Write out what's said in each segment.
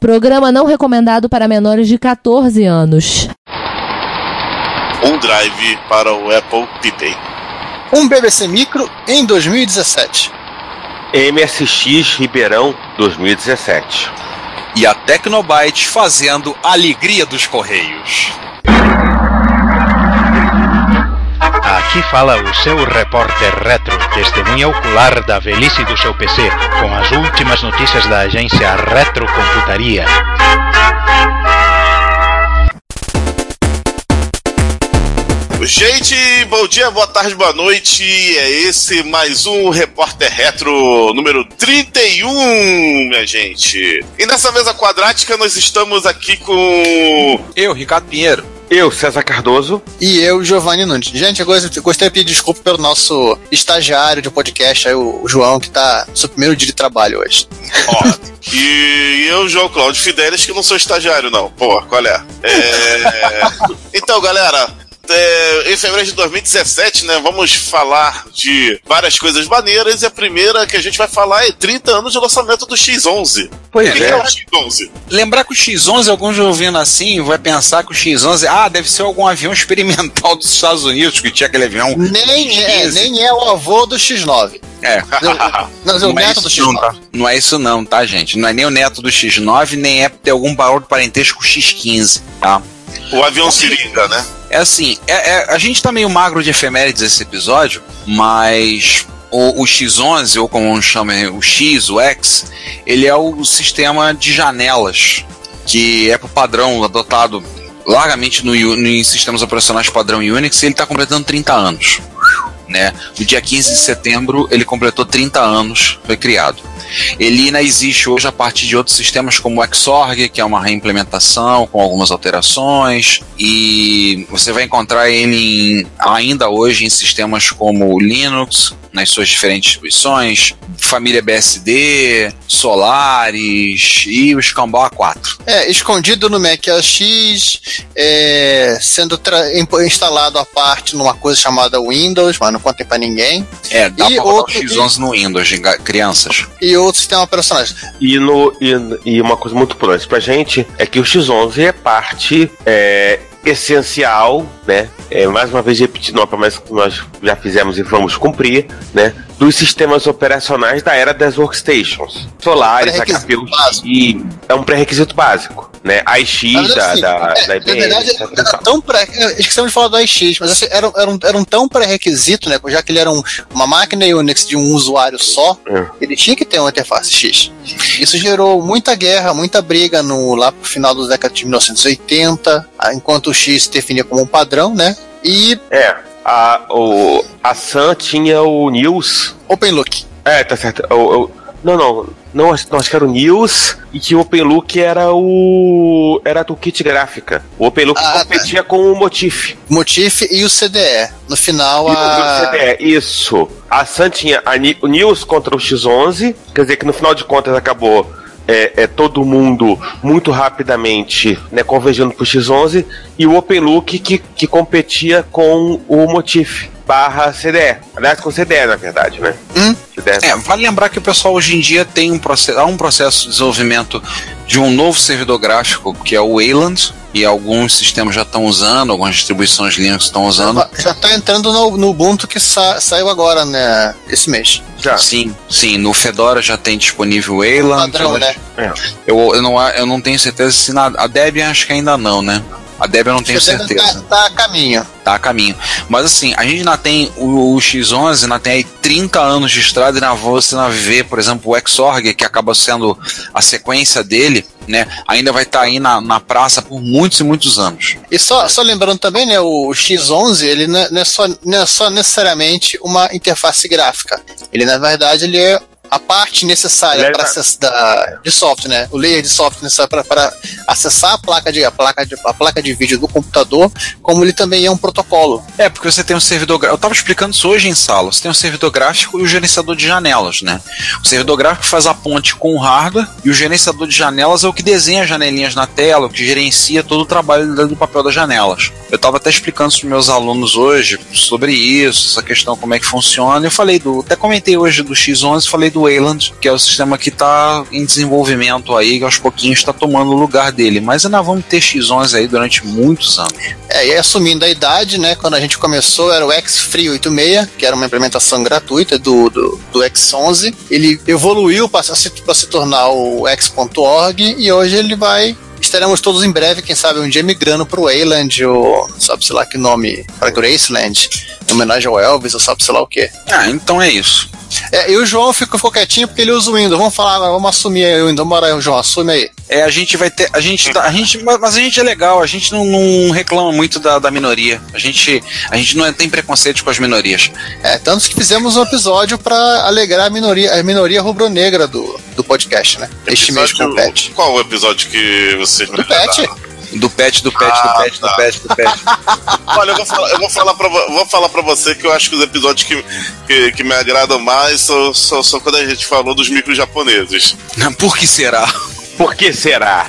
Programa não recomendado para menores de 14 anos. Um drive para o Apple Pay. Um BBC Micro em 2017. MSX Ribeirão 2017. E a Tecnobyte fazendo a alegria dos Correios. Aqui fala o seu repórter retro, testemunha ocular da velhice do seu PC, com as últimas notícias da agência Retrocomputaria. Gente, bom dia, boa tarde, boa noite. É esse mais um Repórter Retro número 31, minha gente. E nessa mesa quadrática nós estamos aqui com. Eu, Ricardo Pinheiro. Eu, César Cardoso. E eu, Giovanni Nunes. Gente, eu gostaria de pedir desculpa pelo nosso estagiário de podcast, aí, o João, que tá no seu primeiro dia de trabalho hoje. Ó, e eu, João Cláudio Fidelis, que não sou estagiário, não. Pô, qual é? é... Então, galera, é, em fevereiro de 2017, né, vamos falar de várias coisas maneiras e a primeira que a gente vai falar é 30 anos de lançamento do X11. Pois o que é. é o X11? Lembrar que o X11, alguns ouvindo assim, vai pensar que o X11, ah, deve ser algum avião experimental dos Estados Unidos, que tinha aquele avião. Nem é, X15. nem é o avô do X9. É. Não, não, o é neto do isso não, X9. tá? Não é isso não, tá, gente? Não é nem o neto do X9, nem é ter algum valor de parentesco com o X15, tá? O avião seringa, né? É assim, é- é- a gente tá meio magro de efemérides esse episódio, mas o, o X11, ou como chama o X, o X, ele é o sistema de janelas, que é pro padrão adotado largamente no, Uni- em sistemas operacionais padrão Unix, e ele está completando 30 anos. Né? No dia 15 de setembro, ele completou 30 anos, foi criado. Ele ainda existe hoje a partir de outros sistemas como o Xorg, que é uma reimplementação com algumas alterações, e você vai encontrar ele em- ainda hoje em sistemas como o Linux, nas suas diferentes distribuições, família BSD, Solaris e o Scambau A4. É, escondido no Mac AX, é, sendo instalado à parte numa coisa chamada Windows, mas não contem pra ninguém. É, dá E pra botar outro- o X11 no Windows, crianças. E outro sistema operacional. E, no, e, e uma coisa muito importante pra gente é que o X11 é parte é, essencial, né? É, mais uma vez repetindo uma promessa que nós já fizemos e vamos cumprir, né? Dos sistemas operacionais da era das workstations. Solaris, HP, e é um pré-requisito básico, né? A Na verdade, da, assim, da, é, da na IBM, verdade, etc. e era tão pré. é, Esquecemos de falar do AX, mas assim, era, era, um, era um tão pré-requisito, né? Já que ele era um- uma máquina Unix de um usuário só, É. ele tinha que ter uma interface X. Isso gerou muita guerra, muita briga no, lá pro final dos décadas de 1980, ah, enquanto o X se definia como um padrão, né? E É, a, o, a Sun tinha o News. OpenLook. É, tá certo. O, o- não, não. Não, acho não, acho que era o News e que o OpenLook era o. Era a toolkit gráfica. O OpenLook Ah, tá. competia com o Motif. Motif e o CDE. No final, E o- a. o CDE, isso. A Sun tinha a Ni- o News contra o X11, quer dizer que no final de contas acabou é, é, todo mundo muito rapidamente né, convergindo pro X11 e o OpenLook que, que competia com o Motif barra CDE. Aliás, com CDE, na verdade, né? Hum? CDE. É, vale lembrar que o pessoal hoje em dia tem um processo, há um processo de desenvolvimento de um novo servidor gráfico que é o Wayland, e alguns sistemas já estão usando, algumas distribuições Linux estão usando. Já tá entrando no, no Ubuntu que sa- saiu agora, né? Esse mês. Já. Sim, sim, no Fedora já tem disponível o Wayland. Padrão, né? Eu, eu, não, eu não tenho certeza se na a Debian acho que ainda não, né? A Debian eu não tenho certeza. Tá, tá a caminho. tá a caminho. Mas assim, a gente ainda tem o, o X11, ainda tem aí 30 anos de estrada e na você ainda vê, por exemplo, o Xorg, que acaba sendo a sequência dele, né? Ainda vai estar aí na, na praça por muitos e muitos anos. E só, só lembrando também, né, o X11, ele não é, não é só, não é só necessariamente uma interface gráfica. Ele, na verdade, ele é a parte necessária é para na- acess- da, de software, né? O layer de software necessário para acessar a placa de a placa de a placa de vídeo do computador, como ele também é um protocolo. É, porque você tem um servidor gráfico. Eu estava explicando isso hoje em sala. Você tem um servidor gráfico e o gerenciador de janelas, né? O servidor gráfico faz a ponte com o hardware e o gerenciador de janelas é o que desenha as janelinhas na tela, o que gerencia todo o trabalho do papel das janelas. Eu estava até explicando para meus alunos hoje sobre isso, essa questão como é que funciona. Eu falei do, até comentei hoje do X11, falei do Wayland, que é o sistema que está em desenvolvimento aí, que aos pouquinhos está tomando o lugar dele. Mas ainda vamos ter X11 aí durante muitos anos. É, e assumindo a idade, né? Quando a gente começou era o X-Free 86, que era uma implementação gratuita do, do, do X11. Ele evoluiu para se, se tornar o X.org e hoje ele vai estaremos todos em breve, quem sabe um dia migrando pro Wayland, ou sabe sei lá que nome, para Graceland, em homenagem ao Elvis, ou sabe sei lá o que. Ah, então é isso. É, e o João ficou, ficou quietinho porque ele usa o Windows. Vamos falar, vamos assumir aí o Windows. Bora, João, assume aí. É, a gente vai ter. A gente, tá, a gente mas a gente é legal, a gente não, não reclama muito da, da, minoria. A gente, a gente não tem preconceito com as minorias. É, tanto que fizemos um episódio para alegrar a minoria, a minoria rubro-negra do, do podcast, né? Este mês com o Pet. Qual o episódio que vocês do Pet? Do pet, do pet, ah, do pet, tá. do pet, do pet. Olha, eu vou falar, eu vou falar, pra, vou falar pra você que eu acho que os episódios que, que, que me agradam mais são, são, são, quando a gente falou dos micros japoneses. Por que será? Por que será?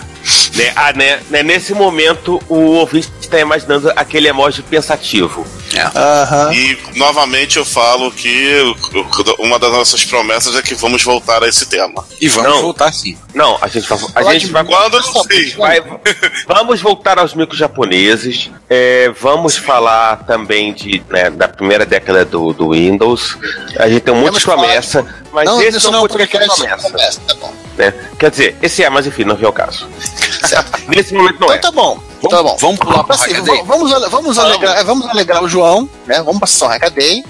Né, ah, né, né, nesse momento, o ouvinte está imaginando aquele emoji pensativo. É. Uhum. E novamente eu falo que uma das nossas promessas é que vamos voltar a esse tema. E vamos não, voltar sim. Não, a gente vai. A gente vai quando não sei. Vai, vamos voltar aos micos japoneses. É, vamos falar também de, né, da primeira década do, do Windows. A gente tem muitas promessas, mas não, esse não, não é porque promessa. Tá bom. Né? Quer dizer, esse é, mas enfim, não vem ao caso. Nesse momento não então é. tá bom. Vamos, tá bom. Vamos pular pra assim, vamos, vamos, vamos, alegrar, vamos alegrar o João, né? Vamos pra sessão Hackaday.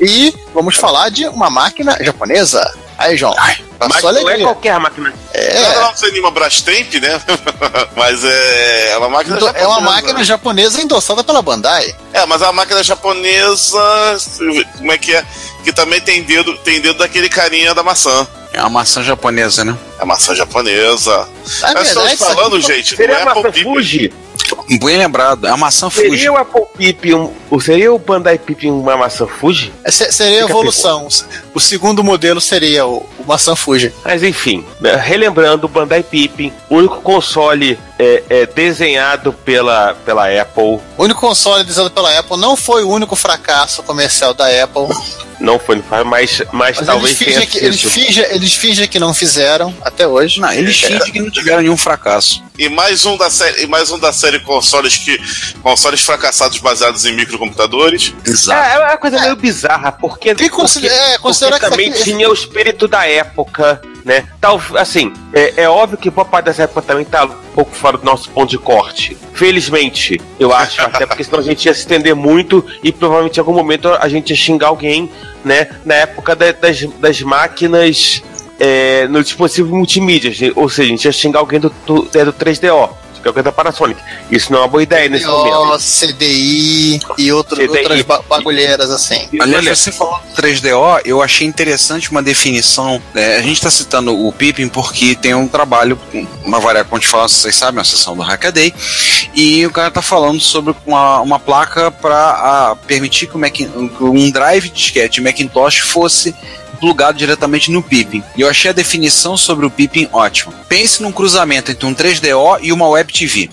E vamos falar de uma máquina japonesa. Aí, João. Ai, passou mas não é qualquer máquina. É. Não seria uma Brastemp, né? mas é, é uma máquina japonesa. É uma máquina japonesa endossada pela Bandai. É, mas é uma máquina japonesa. Como é que é? Que também tem dedo, tem dedo daquele carinha da maçã. É uma maçã japonesa, né? É maçã japonesa. Ah, Nós estamos falando, gente, seria do Apple Fuji. Bem lembrado, é a maçã Fuji. Seria o Apple Pip, um, seria o Bandai Pip uma maçã Fuji? É, seria a evolução. O segundo modelo seria o, o maçã Fuji. Mas enfim, né, relembrando, o Bandai Pip, o único console é, é, desenhado pela, pela Apple. O único console desenhado pela Apple não foi o único fracasso comercial da Apple. Não foi, mas, mas, mas talvez eles fingem, que, eles, fingem, eles fingem que não fizeram até hoje. Não, eles é. fingem que não tiveram nenhum fracasso. E mais um da série, mais um da série consoles que consoles fracassados baseados em microcomputadores. Exato. É, é uma coisa meio bizarra, porque, porque, é, porque também que... tinha o espírito da época né? Tal, assim, é, é, óbvio que boa parte dessa época também tá um pouco fora do nosso ponto de corte. Felizmente, eu acho, até porque senão a gente ia se estender muito e provavelmente em algum momento a gente ia xingar alguém, né? Na época da, das, das máquinas é, no dispositivo multimídia, ou seja, a gente ia xingar alguém do, do, do 3DO que é o que é da Panasonic. Isso não é uma boa ideia nesse momento. CDI e outro, CDI. outras bagulheiras assim. Aliás, você falou do 3DO, eu achei interessante uma definição. Né? A gente está citando o Pippin porque tem um trabalho, uma variável, como a gente fala, vocês sabem, a sessão do Hackaday, e o cara está falando sobre uma, uma placa para permitir que, Mac, um drive de disquete Macintosh fosse plugado diretamente no Pippin. E eu achei a definição sobre o Pippin ótima. Pense num cruzamento entre um 3DO e uma Web TV.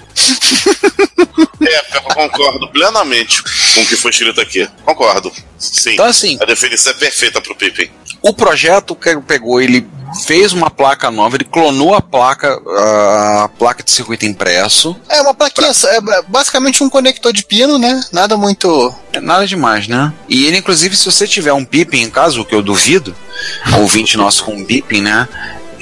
É, eu concordo plenamente com o que foi escrito aqui. Concordo. Sim. Então, assim. A definição é perfeita pro Pippin. O projeto que pegou, ele fez uma placa nova, ele clonou a placa, a placa de circuito impresso. É uma plaquinha, pra... é basicamente um conector de pino, né? Nada muito. É nada demais, né? E ele, inclusive, se você tiver um Pippin em casa, o que eu duvido, ouvinte nosso com um Pippin, né?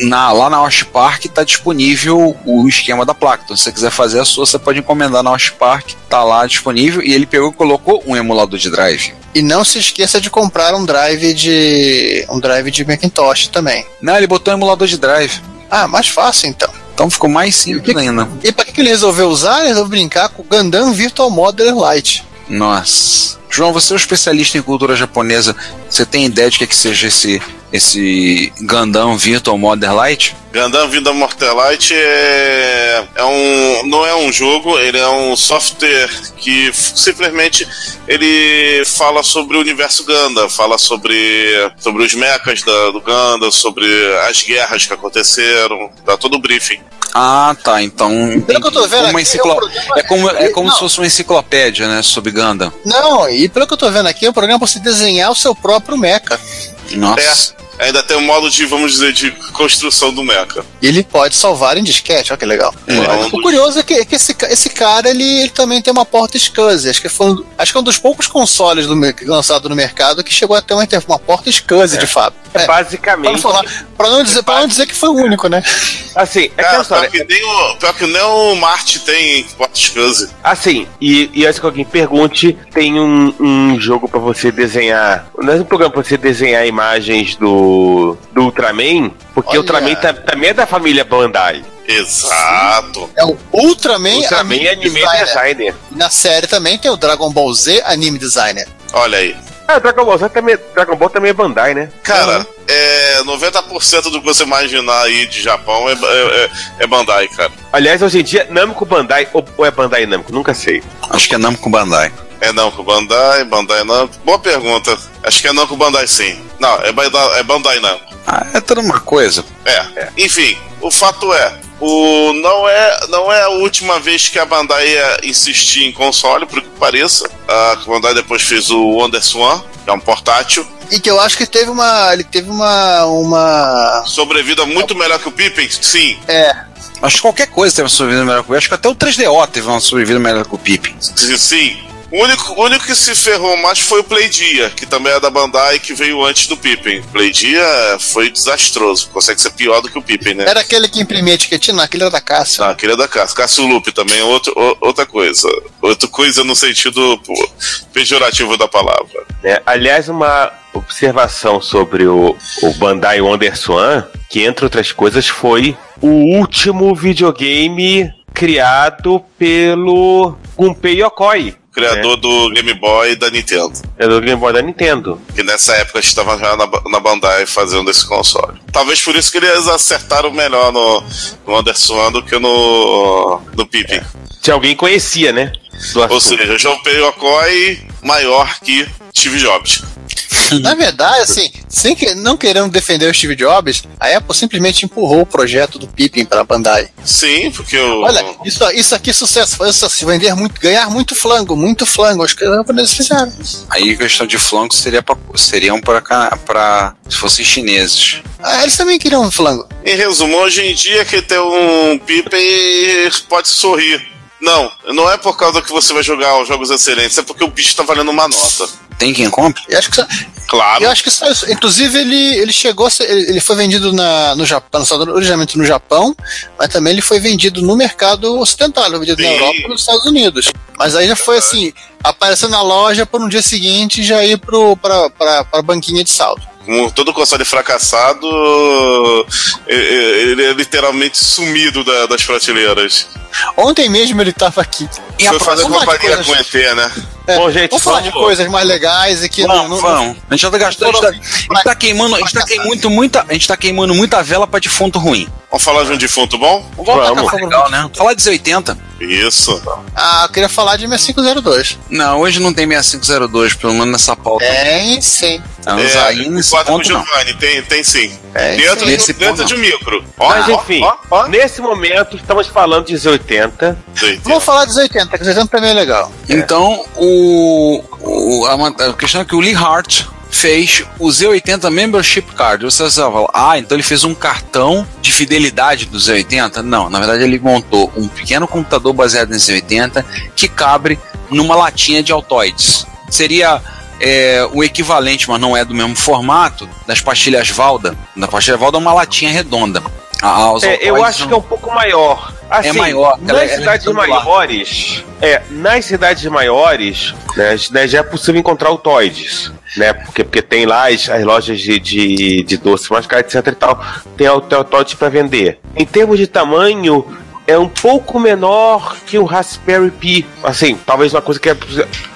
Na, lá na Osh Park está disponível o esquema da placa. Então, se você quiser fazer a sua, você pode encomendar na Osh Park, tá lá disponível. E ele pegou e colocou um emulador de drive. E não se esqueça de comprar um drive de. um drive de Macintosh também. Não, ele botou um emulador de drive. Ah, mais fácil então. Então ficou mais simples e, ainda. E para que ele resolveu usar? Ele resolveu brincar com o Gundam Virtual Model Lite. Nossa. João, você é um especialista em cultura japonesa. Você tem ideia de que, é que seja esse esse Gundam Virtual Modern Light? Gundam Vida Mortalite é, é um, não é um jogo, ele é um software que simplesmente ele fala sobre o universo Gundam, fala sobre, sobre os mechas da, do Gundam, sobre as guerras que aconteceram, dá todo o briefing. Ah, tá. Então. Pelo que eu tô vendo aqui, enciclo... é um programa- é como, é como Não. se fosse uma enciclopédia, né? Sobre Gundam. Não, e pelo que eu tô vendo aqui, é um programa pra você desenhar o seu próprio mecha. Nossa. Ainda tem um modo de, vamos dizer, de construção do mecha. E ele pode salvar em disquete, olha que legal. É, o curioso é que, é que esse, esse cara, ele, ele também tem uma porta SCSI. Acho que, foi um, acho que é um dos poucos consoles do, lançado no mercado que chegou a ter uma, uma porta SCSI de fábrica. É, É, pra, basicamente. falar, pra, não dizer, pra não dizer que foi o único, né? Assim, é Cara, pior, história. que nem o, pior que nem o Marte tem Portiscuse. Assim, e, e antes que alguém pergunte, tem um, um jogo pra você desenhar. Não é um programa pra você desenhar imagens do, do Ultraman, porque Olha. o Ultraman tá- também é da família Bandai. Exato. É o Ultraman, Ultraman é anime Designer. designer. Na série também tem o Dragon Ball Z Anime Designer. Olha aí. Ah, Dragon Ball, Z também, Dragon Ball também é Bandai, né? Cara, Uhum. é, 90% do que você imaginar aí de Japão é, é, é- é Bandai, cara. Aliás, hoje em dia, Namco Bandai ou, ou é Bandai Namco? Nunca sei. Acho que é Namco Bandai. É não com Bandai, Bandai não. Boa pergunta. Acho que é não com Bandai sim. Não, é Bandai, é Bandai não. Ah, é toda uma coisa. É. Enfim, o fato é, o não é não é a última vez que a Bandai ia insistir em console, por que pareça. A Bandai depois fez o Wonderswan, que é um portátil, E que eu acho que teve uma. Ele teve uma. uma. sobrevida muito melhor que o Pippin, sim. É. Acho que qualquer coisa teve uma sobrevida melhor que o Acho que até o 3DO teve uma sobrevida melhor que o Pippin. Sim, Sim. O único, o único que se ferrou mais foi o Playdia, que também é da Bandai, que veio antes do Pippin. Playdia foi desastroso, consegue ser pior do que o Pippin, né? Era aquele que imprimia etiquetinha, não, aquele era da Cássio. Não, aquele é da Cássio. Cássio Lupe também é outro, o- outra coisa. Outra coisa no sentido pô, pejorativo da palavra. né? Aliás, uma observação sobre o, o Bandai Wonderswan, que entre outras coisas foi o último videogame criado pelo Gunpei Yokoi, Criador do Game Boy da Nintendo. é do Game Boy da Nintendo. Que nessa época estava já na, na Bandai fazendo esse console. Talvez por isso que eles acertaram melhor no, no Anderson do que no, no Pippin. Se alguém conhecia, né? Do Ou seja, João Yokoi maior que Steve Jobs. Na verdade, assim, sem que, não querendo defender o Steve Jobs, a Apple simplesmente empurrou o projeto do Pippin para a Bandai. Sim, porque o. Olha, isso, isso aqui é sucesso, foi sucesso, vender muito, ganhar muito flango, muito flango. Acho que os japoneses fizeram. Aí questão de flanco seria pra, seriam para para se fossem chineses. Ah, eles também queriam um flango. Em resumo, hoje em dia que tem um Pippin pode sorrir. Não, não é por causa que você vai jogar os jogos excelentes, é porque o bicho tá valendo uma nota. Tem quem compre? E acho que, Claro. eu acho que só isso. Inclusive, ele, ele chegou, a ser- ele, foi vendido na, no Japão, originalmente no Japão, mas também ele foi vendido no mercado ocidental, ele foi vendido na Sim. Europa e nos Estados Unidos. Mas aí já foi assim, apareceu na loja por um dia seguinte e já ir pro, pra, pra, pra banquinha de saldo. Com todo console fracassado, ele é literalmente sumido da- das prateleiras. Ontem mesmo ele tava aqui. E Foi fazer companhia com o ET, né? Bom, gente, vamos falar de coisas mais legais e que não, Vamos, não- vamos. A gente já tá gastando. A gente tá, a gente tá queimando, a gente tá queimando muita, a gente tá queimando muita vela pra defunto ruim. Vamos falar de um defunto bom? Vamos Vamos. Legal, né? Falar de 80. Isso. Ah, eu queria falar de 6502. Não, hoje não tem 6502, pelo menos nessa pauta. Tem sim. Estamos É, aí nesse com ponto, não. Giovanni, tem, tem sim. É, dentro sim. Nesse dentro ponto, de um micro. Ó, Mas ó, enfim, ó, ó. nesse momento estamos falando de Z80. Doideira. Vamos falar dos 80, que os 80 também é legal. Então, o, o- a, a questão é que o Lee Hart fez o Z80 Membership Card. Você vai falar, ah, então ele fez um cartão de fidelidade do Z80? Não, na verdade ele montou um pequeno computador baseado em Z80 que cabe numa latinha de altoides. Seria é, o equivalente, mas não é do mesmo formato, das pastilhas Valda. Na pastilha Valda é uma latinha redonda. É, eu acho que é um pouco maior. Assim, maior, ela Nas é- é cidades retangular. maiores, é, nas cidades maiores, né, já é possível encontrar altoides, né? Porque, porque tem lá as, as lojas de, de, de doce mais caras, etc e tal. Tem al- tem altoides para vender. Em termos de tamanho, é um pouco menor que o Raspberry Pi. Assim, talvez uma coisa que, é,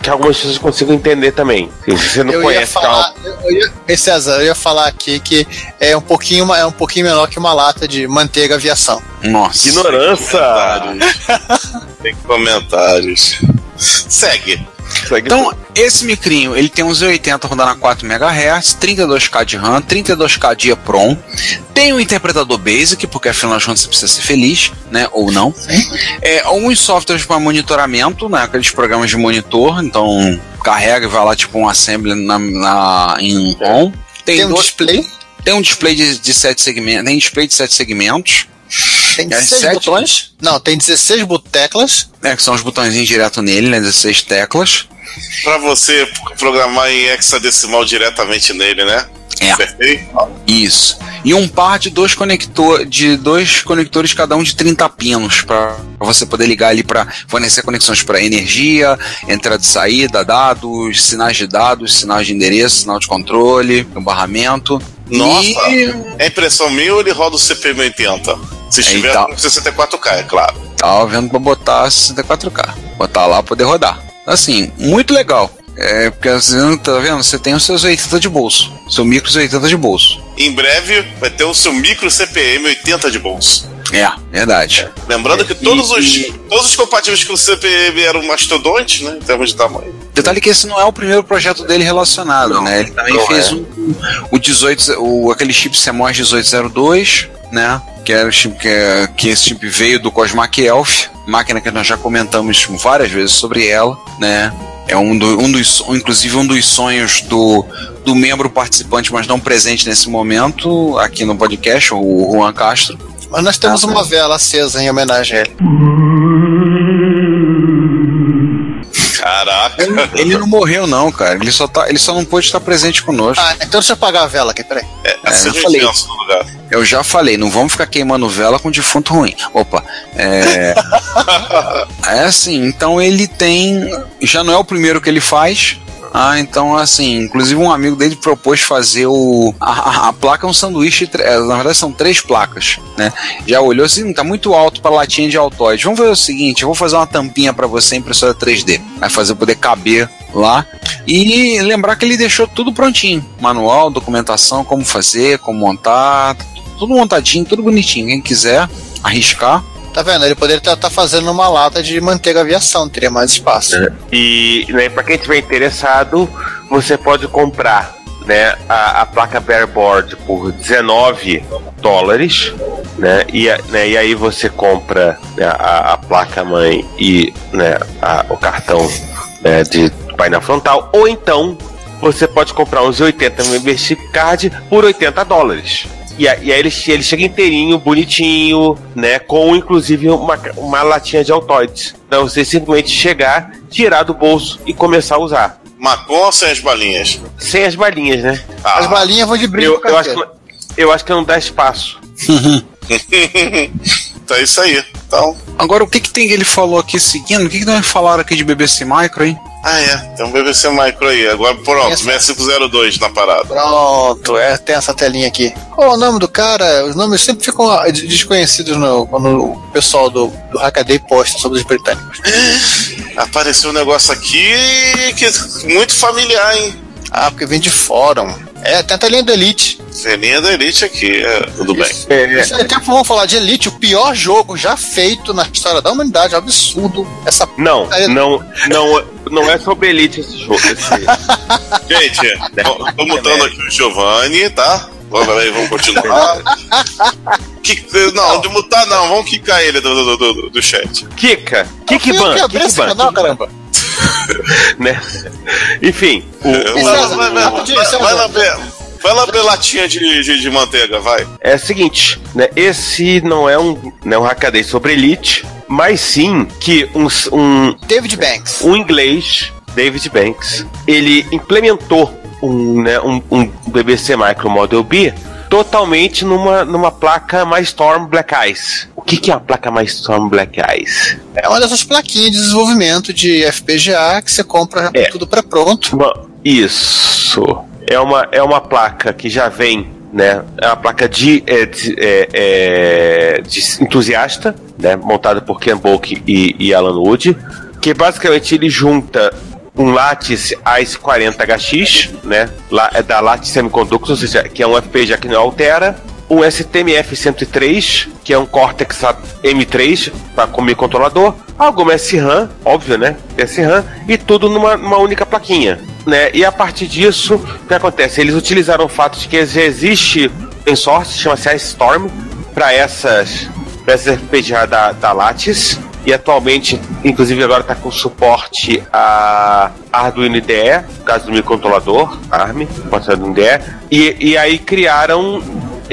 que algumas pessoas consigam entender também. Se você não eu conhece, ia falar, eu ia, César, eu ia falar aqui que é um pouquinho, é um pouquinho menor que uma lata de manteiga aviação. Nossa. ignorância. Tem comentários. Segue. Segue Então, esse micrinho, ele tem um Z80 rodando a 4 MHz, 32K de RAM, 32K de EEPROM, tem um interpretador Basic, porque afinal de contas você precisa ser feliz, né, ou não. É, alguns softwares para monitoramento, né, aqueles programas de monitor, então carrega e vai lá tipo um assembly na, na- em ROM. Tem, Tem um dois- display, tem um display de, de sete segmentos, tem display de sete segmentos, tem É, 16 sete? botões. Não, tem 16 bot- teclas. né, que são os botõezinhos direto nele, né, 16 teclas. Pra você programar em hexadecimal diretamente nele, né? É. Perfeito? Isso. E um par de dois conector, de dois conectores cada um de 30 pinos para você poder ligar ali para fornecer conexões para energia, entrada e saída, dados, sinais de dados, sinais de endereço, sinal de controle, barramento. Nossa. E É impressão minha ou ele roda o CP1080? Se estiver Eita. com 64K, é claro. tava vendo para botar 64K, botar lá poder rodar. Assim, muito legal. É, porque assim, tá vendo? Você tem os seus 80 de bolso, seu micro 80 de bolso. Em breve vai ter o seu micro CPM 80 de bolso. É, verdade. Lembrando que todos, E- os, e- todos os compatíveis com o CPM eram mastodontes, né? Em termos de tamanho. Detalhe que esse não é o primeiro projeto dele relacionado, né? Ele também não fez é. um, o 18, o, aquele chip CMOS 1802, né? Que era o chip que, que esse chip veio do Cosmac Elf, máquina que nós já comentamos várias vezes sobre ela, né? É um, do, um dos, inclusive um dos sonhos do, do membro participante, mas não presente nesse momento, aqui no podcast, o Juan Castro. Mas nós temos uma vela acesa em homenagem a ele. Caraca. Ele não morreu, não, cara. Ele só, tá, ele só não pôde estar presente conosco. Ah, então deixa eu apagar a vela aqui, peraí. É, É, eu falei. intenso no lugar. Eu já falei, não vamos ficar queimando vela com defunto ruim. Opa, é. é assim, então ele tem. Já não é o primeiro que ele faz. Ah, então assim, inclusive um amigo dele propôs fazer o. A, a- a placa é um sanduíche, é, na verdade são três placas, né? Já olhou assim, tá muito alto para latinha de altoide. Vamos fazer o seguinte, eu vou fazer uma tampinha para você impressora 3D. Vai fazer poder caber lá. E lembrar que ele deixou tudo prontinho. Manual, documentação, como fazer, como montar, tudo montadinho, tudo bonitinho. Quem quiser arriscar, Tá vendo? Ele poderia estar fazendo uma lata de manteiga aviação, teria mais espaço. E né, para quem estiver interessado, você pode comprar né, a, a placa Bearboard por 19 dólares, né, e, a- né, e aí você compra né, a, a placa mãe e né, a- o cartão né, de painel frontal, ou então você pode comprar uns 80 membership card por 80 dólares. E, aí ele, ele chega inteirinho, bonitinho, né? Com inclusive uma, uma latinha de altoides. Então você simplesmente chegar, tirar do bolso e começar a usar. Macon ou sem as balinhas? Sem as balinhas, né? Ah, As balinhas vão de brinco Eu, eu, acho que, eu acho que não dá espaço. então é isso aí. Então. Agora, o que que tem que ele falou aqui seguindo? O que que nós falaram aqui de BBC Micro, hein? Ah, é. Tem um BBC Micro aí. Agora pronto, 6502 na parada. Pronto, é, tem essa telinha aqui. Qual é o nome do cara? Os nomes sempre ficam ah, de- desconhecidos no, quando o pessoal do, do Hackaday posta sobre os britânicos. Apareceu um negócio aqui que é muito familiar, hein? Ah, porque vem de fórum. É, tem a telinha do Elite. Celinha da Elite aqui. É, tudo bem. É, Isso aí, tempo vamos falar de Elite, o pior jogo já feito na história da humanidade. É um absurdo. Essa não, Aí- não, não, não é sobre Elite esse jogo. Esse, Gente, tô- tô mutando aqui o Giovanni, tá? Vamos, aí, vamos continuar. Não, de mutar não, vamos quicar ele do, do, do, do chat. Kika, esse Kickban, canal, caramba. Né? Enfim, o, Vai, César, vai, vai, rapidinho, vai, César. vai lá ver. Vai lá ver latinha de, de, de manteiga, vai. é o seguinte, né? Esse não é um, não é um hackaday sobre Elite, mas sim que um, um, David Banks. um inglês, David Banks, ele implementou um, né, um, um BBC Micro Model B totalmente numa, numa placa MyStorm Black Ice. O que, que é a placa MyStorm Black Ice? É uma dessas plaquinhas de desenvolvimento de FPGA que você compra É. tudo pré-pronto. Uma- isso. É uma, é uma placa que já vem, né? É uma placa de, é, de- é- é, de entusiasta, né, montado por Ken Bolk e, e Alan Wood, que basicamente ele junta um Lattice AIS-40HX, né, lá, é da Lattice Semiconductors, ou seja, que é um FPGA que não altera, um STMF103, que é um Cortex M3 para como controlador, alguma SRAM, óbvio, né? SRAM, e tudo numa, numa única plaquinha. Né? E a partir disso, o que acontece? Eles utilizaram o fato de que já existe em source, chama-se Storm, para essas, pra essas FPGA da, da Lattice, e atualmente, inclusive agora está com suporte a Arduino IDE, caso do microcontrolador, ARM, Arduino IDE, e, e aí criaram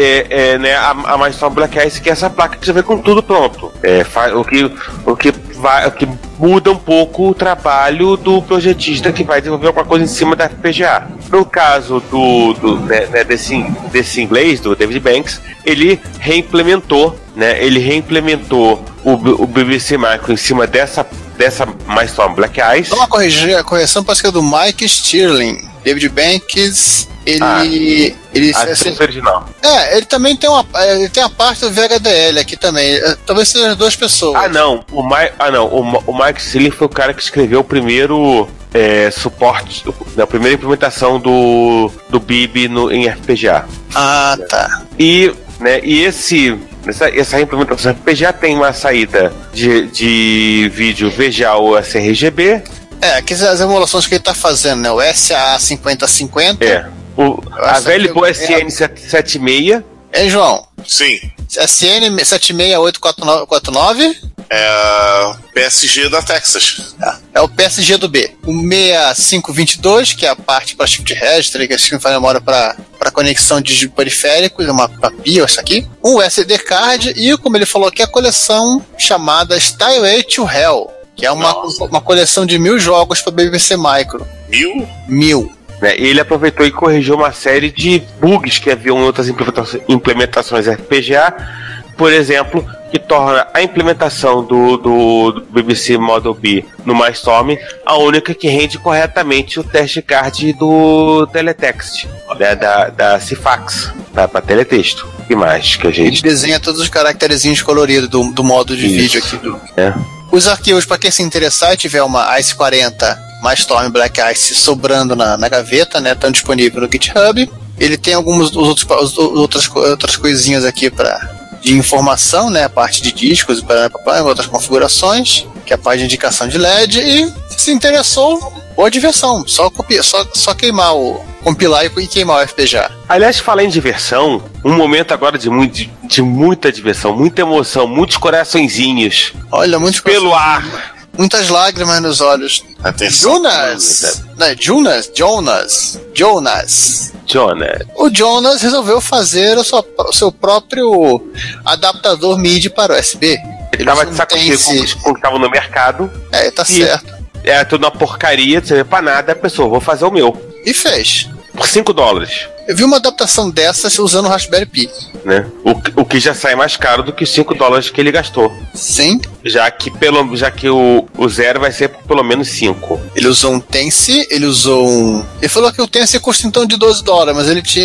é, é, né, a, a Milestone Black Ice, que é essa placa que já vem com tudo pronto. É, o, que, o, que vai, o que muda um pouco o trabalho do projetista que vai desenvolver alguma coisa em cima da FPGA. No caso do, do né, né, desse, desse inglês, do David Banks, ele reimplementou, né, ele reimplementou o, o BBC Micro em cima dessa dessa Milestone Black Ice. Uma a correção parece que é do Mike Stirling. David Banks ele. Ah, ele a assim, original. É, ele também tem uma. Ele tem a parte do VHDL aqui também. É, talvez sejam duas pessoas. Ah, não. O Mike, ah, não. O, o Mike Sealing foi o cara que escreveu o primeiro é, suporte, na primeira implementação do, do BIB no, em FPGA. Ah, tá. E, né, e esse essa, essa implementação FPGA tem uma saída de, de vídeo VGA ou sRGB. É, aqui as emulações que ele está fazendo, né? O SA5050. É. O, a velha boa SN76. É, João? Sim. SN76849? É o PSG da Texas. É, é o PSG do B. O 6522, que é a parte para Shift Register, que a gente faz memória para conexão de periféricos, é uma PIO, isso aqui. Um SD card e, como ele falou aqui, a coleção chamada Style to Hell, que é uma, uma coleção de mil jogos para BBC Micro. Mil? Mil. Né? Ele aproveitou e corrigiu uma série de bugs que haviam em outras implementações FPGA, por exemplo, que torna a implementação do, do, do BBC Model B no MyStorm a única que rende corretamente o teste card do teletext, né, da, da Cifax, para teletexto. E mais que a gente. Ele desenha todos os caracterezinhos coloridos do, do modo de Isso. vídeo aqui. Do... É. Os arquivos, para quem se interessar e tiver uma ICE 40 mais Storm Black Ice sobrando na, na gaveta, né? Estão disponível no GitHub. Ele tem algumas outros, outras, outras coisinhas aqui para de informação, né? A parte de discos e para outras configurações, que é a parte de indicação de LED. E se interessou, boa diversão. Só, copiar, só, só queimar o. compilar e queimar o FPGA. Aliás, falar em diversão, um momento agora de, muito, de, de muita diversão, muita emoção, muitos coraçõezinhos. Olha, muitos Pelo ar muitas lágrimas nos olhos. Atenção. Jonas! Não, é Jonas? Jonas. Jonas. Jonas. O Jonas resolveu fazer o seu, o seu próprio adaptador MIDI para USB. Ele, estava de saco cheio com o que tava no mercado. É, tá certo. É tudo uma porcaria, não serve pra nada, a pessoa, vou fazer o meu. E fez. Por 5 dólares. Eu vi uma adaptação dessas usando o Raspberry Pi. Né? O, o que já sai mais caro do que os 5 dólares que ele gastou. Sim. Já que, pelo, já que o, o zero vai ser por pelo menos 5. Ele usou um Tense, ele usou um. Ele falou que o Tense custa então de 12 dólares, mas ele tinha.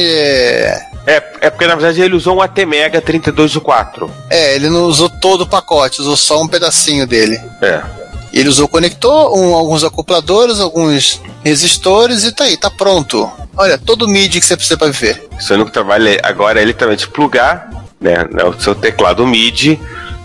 É, é porque na verdade ele usou um ATmega 32 de 4. É, ele não usou todo o pacote, usou só um pedacinho dele. É. Ele usou conector, um, alguns acopladores, alguns resistores e tá aí, tá pronto. Olha, todo o MIDI que você precisa para viver. Seu único trabalho é agora é literalmente plugar né, né, o seu teclado MIDI,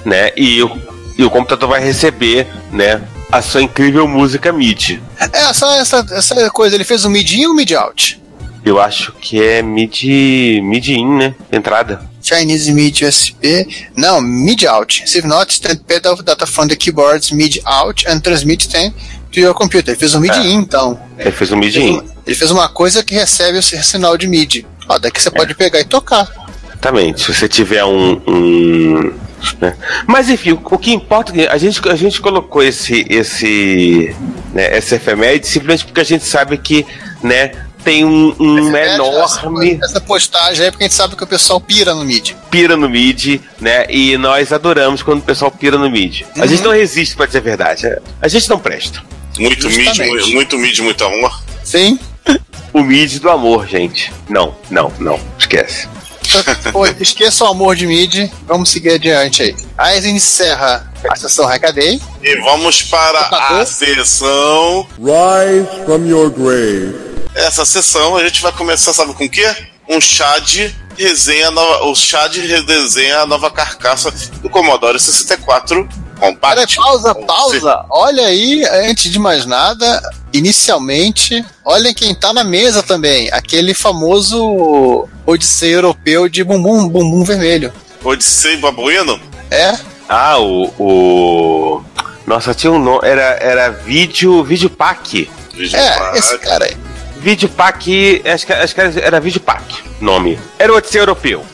né, e o, e o computador vai receber, né, a sua incrível música MIDI. É, só essa, essa coisa, ele fez o MIDI in ou MIDI out? Eu acho que é MIDI, MIDI in, né, entrada. Chinese MIDI USB, não, MIDI out. If not, stand pedal data from the keyboards MIDI out and transmit them to your computer. Ele fez um MIDI é. in, então. Ele fez um MIDI in. Ele fez uma coisa que recebe o sinal de MIDI. Ó, daqui você é. pode pegar e tocar. Exatamente. Se você tiver um. um né? Mas enfim, o, o, que importa é a gente, a gente colocou esse, esse, né, essa efeméride simplesmente porque a gente sabe que né, tem um, um enorme. Essa, essa, postagem é porque a gente sabe que o pessoal pira no mid. Pira no mid, né? E nós adoramos quando o pessoal pira no mid. Uhum. A gente não resiste, pra dizer a verdade. A gente não presta. Muito mid, muito mid, muito amor. Sim. o mid do amor, gente. Não, não, não. Esquece. Pô, esqueça o amor de mid, vamos seguir adiante aí. Aí a gente encerra a sessão Hackaday. E vamos para a sessão. Rise from your grave. Essa sessão a gente vai começar, sabe com o quê? Um chá de resenha, nova, o chá de redesenha a nova carcaça do Commodore 64 Peraí, Compact. pausa, pausa. Olha aí, antes de mais nada, inicialmente, olhem quem tá na mesa também. Aquele famoso Odisseia europeu de bumbum, bumbum vermelho. Odyssey Babuíno? É? Ah, o. o... Nossa, tinha um nome. Era, era vídeo. Vídeo pack. É, esse cara aí. Vídeo pack. Acho que, acho que era, era vídeo pack. Nome. Era o Odisseia Europeu.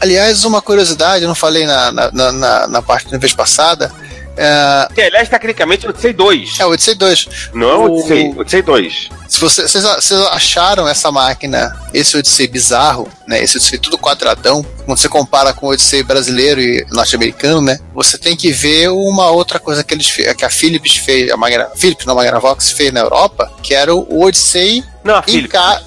Aliás, uma curiosidade, eu não falei na, na- na, na parte da vez passada. É, Que, aliás, tecnicamente, é o Odyssey 2. é o Odyssey 2. Não é o Odyssey, Odyssey 2. Se você- vocês, vocês acharam essa máquina, esse Odyssey bizarro, né? Esse Odyssey tudo quadradão, quando você compara com o Odyssey brasileiro e norte-americano, né? Você tem que ver uma outra coisa que eles que a Philips fez, a Magna, Philips, não, a Magnavox fez na Europa, que era o Odyssey Não, a Philips. ca-.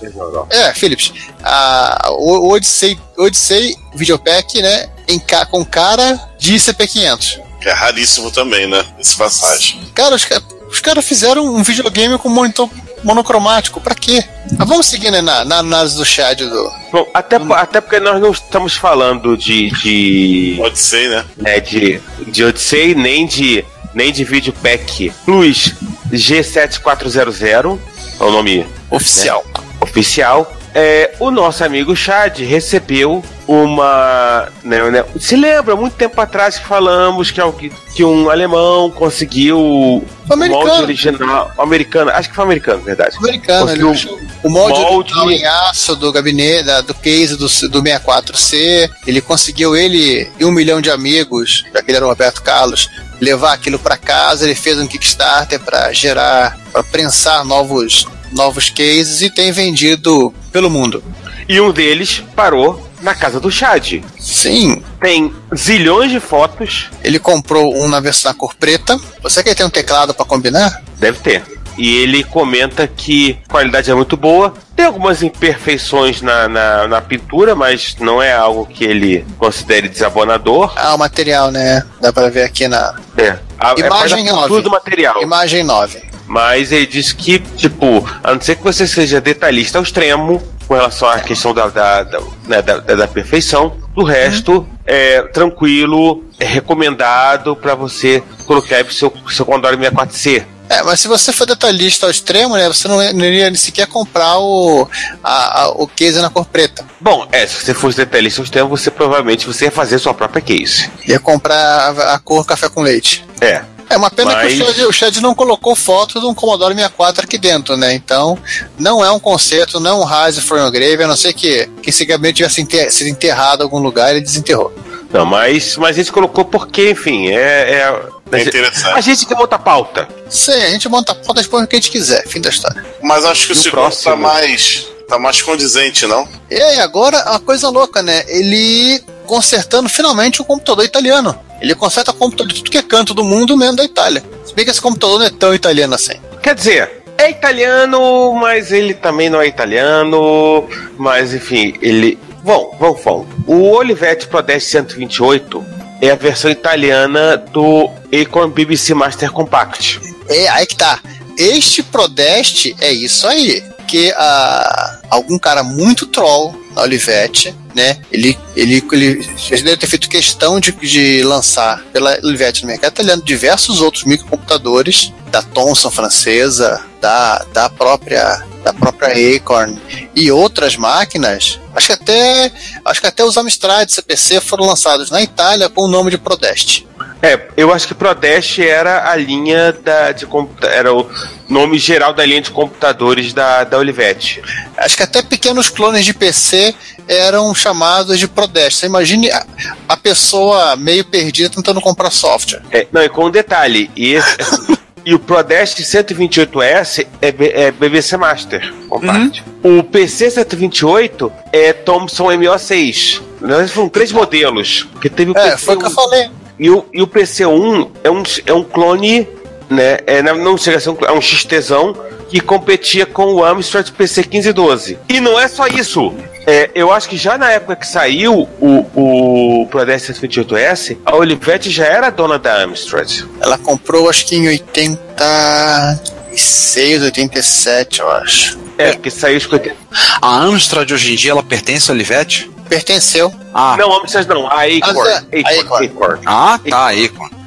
É, Philips. A, Odyssey, Odyssey Videopack, né? Em, ca- com cara de CP500. É raríssimo também, né? Esse passagem. Cara, os, os caras fizeram um videogame com monitor monocromático. Pra quê? Mas vamos seguir né, na, na análise do chat do. Bom, até, po- até porque nós não estamos falando de. de, Odyssey, né? né, de, de Odyssey, nem de, nem de vídeo pack Plus G7400. É o nome Oficial. oficial. É, o nosso amigo Chad recebeu uma. Né, né, se lembra, muito tempo atrás que falamos que, algu- que um alemão conseguiu o Americano. molde original. Americano, acho que foi americano, na verdade. Americano, ele achou o molde, molde- original em aço do gabinete, da- do case do, do 64C. Ele conseguiu, ele e um milhão de amigos, já que ele era o Roberto Carlos, levar aquilo pra casa. Ele fez um Kickstarter pra gerar, pra prensar novos, novos cases e tem vendido pelo mundo. E um deles parou na casa do Chad. Sim, Tem zilhões de fotos, ele comprou um na versão cor preta. Você quer ter um teclado pra combinar? deve ter. E ele comenta que a qualidade é muito boa. Tem algumas imperfeições na, na, na pintura, mas não é algo que ele considere desabonador. Ah, o material, né? Dá pra ver aqui na É. A, é Imagem mais a pintura nove. do material. imagem 9. Mas ele diz que, tipo, a não ser que você seja detalhista ao extremo com relação à questão da, da, da, né, da, da- perfeição, do resto é tranquilo, é recomendado para você colocar aí pro seu, seu Commodore 64C. É, mas se você for detalhista ao extremo, né, você não, não iria nem sequer comprar o, a, a- o case na cor preta. Bom, é, se você fosse detalhista ao extremo, você provavelmente você ia fazer sua própria case. Ia comprar a, a cor café com leite. É. É uma pena Mas- que o Chad, o Chad não colocou foto de um Commodore 64 aqui dentro, né? Então, não é um concerto, não é um Rise from your Grave, a não ser que, que esse gabinete tivesse enter- sido enterrado em algum lugar e ele desenterrou. Não, mas, mas a gente colocou porque, enfim, é. é É interessante. A gente quer outra pauta. Sim, a gente monta a ponta de põe o que a gente quiser, fim da história. Mas acho que o E o segundo próximo? tá mais. tá mais condizente, não? E aí, agora, uma coisa louca, né? Ele consertando finalmente o computador italiano. Ele conserta computador de tudo que é canto do mundo, menos da Itália. Se bem que esse computador não é tão italiano assim. Quer dizer, é italiano, mas ele também não é italiano. Mas enfim, ele. Bom, vamos, vamos. O Olivetti Pro 10 128 é a versão italiana do Acorn BBC Master Compact. É, aí que tá. Este Prodeste é isso aí. Que ah, algum cara muito troll na Olivetti, né? Ele, ele, ele, ele deve ter feito questão de, de lançar pela Olivetti no mercado italiano diversos outros microcomputadores da Thomson francesa, da, da própria da própria Acorn e outras máquinas. Acho que até acho que até os Amstrad CPC foram lançados na Itália com o nome de Prodeste. É, eu acho que Prodeste era a linha da, de era o nome geral da linha de computadores da, da Olivetti. Acho que até pequenos clones de PC eram chamados de Prodeste. Você imagine a, a pessoa meio perdida tentando comprar software. É, não, e com um detalhe, e, esse- e o Prodeste 128S é, B- é BBC Master Compact. O PC 128 é Thomson MO6. Na verdade, foram três modelos. Porque teve o É, PC foi o que eu falei. E o, e o PC1 é um, é um clone, né? É, não- chega a ser um, clone, é um XTzão que competia com o Amstrad PC 1512. E não é só isso. É, eu acho que já na época que saiu o, o Prodeste 128S, a Olivetti já era dona da Amstrad. Ela comprou, acho que em 86, 87, eu acho. É, porque saiu 80. A Amstrad hoje em dia ela pertence ao Olivetti? Pertenceu. Ah, Não, a Amstrad não, a Acorn. Ah, a Acorn, Acorn. Acorn. ah tá.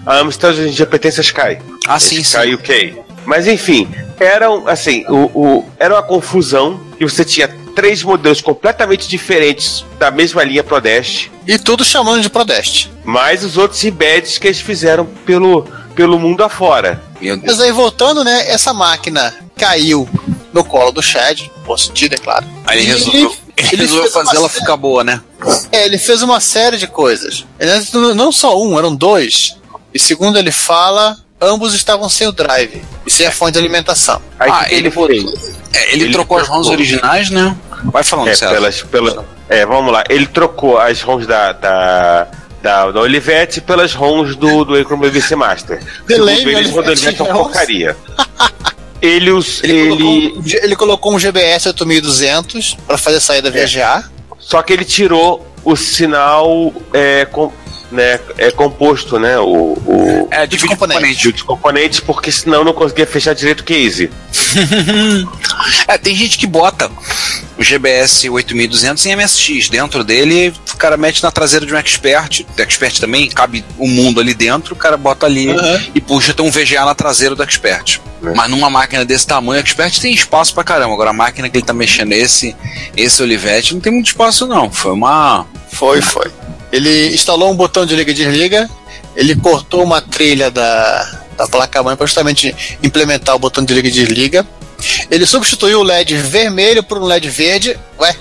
A Amstrad hoje em dia pertence a Sky. Ah, sim, Sky sim. UK. Mas enfim, era assim, o, o- era uma confusão e você tinha três modelos completamente diferentes da mesma linha Prodeste, E tudo chamando de Prodeste. mais os outros embeds que eles fizeram pelo, pelo mundo afora. Meu Deus. Mas aí voltando, né? Essa máquina caiu no colo do Chad, bom sentido, é claro. Aí E resolveu, ele ele resolveu fez uma fazer ela série- ficar boa, né? É, ele fez uma série de coisas. Ele- Não só um, eram dois. E segundo ele fala, ambos estavam sem o drive e sem a fonte de alimentação. Aí Ah, que ele ele? É, ele, Ele trocou as. ROMs originais, né? Vai falando, É, César. pelas, pela, é, vamos lá. Ele trocou as ROMs da, da, da, da Olivetti pelas ROMs do, do Acron BBC Master. Delay, Segundo eles, o Olivetti Olivetti é uma porcaria. Ele, os, Ele, ele, Colocou, ele colocou um GBS 8200 para fazer a saída VGA. Só que ele tirou o sinal é, com, né, é composto, né? O, o É, de de componente. de componentes, porque senão não conseguia fechar direito o case. É, tem gente que bota o GBS 8200 em MSX dentro dele, o cara mete na traseira de um Expert, do Expert também, cabe o mundo ali dentro, o cara bota ali Uhum. e puxa, tem um VGA na traseira do Expert. Mas numa máquina desse tamanho, o Expert tem espaço pra caramba. Agora a máquina que ele tá mexendo, esse, esse Olivetti, não tem muito espaço não. Foi uma... Foi, foi. Ele instalou um botão de liga e desliga. Ele cortou uma trilha da, da placa-mãe para justamente implementar o botão de liga e desliga. Ele substituiu o LED vermelho por um LED verde. Ué,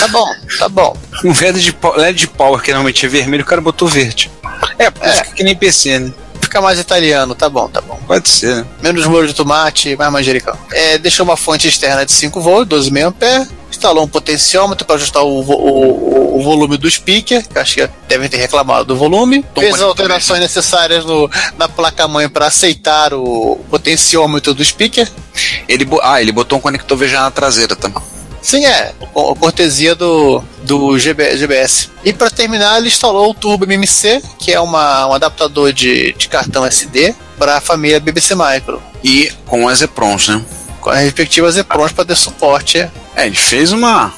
tá bom, tá bom. Um LED de, LED de power que normalmente é vermelho, o cara botou verde. É, por isso É. que, que nem PC, né? Fica mais italiano, tá bom, tá bom. Pode ser? Menos molho de tomate, mais manjericão. É, deixou uma fonte externa de 5 volts, 12,5 ampere. Instalou um potenciômetro para ajustar o, vo- o- o volume do speaker, que acho que devem ter reclamado do volume. Tom Fez as alterações necessárias no- na placa-mãe para aceitar o potenciômetro do speaker. Ele, bo- ah, ele botou um conector VGA na traseira também. Sim, é, co- cortesia do, do GB GBS. E para terminar, ele instalou o Turbo MMC, que é uma, um adaptador de, de cartão SD para a família BBC Micro, E com as EPROMs, né? com as respectivas EPROMs para ter suporte. É, ele fez uma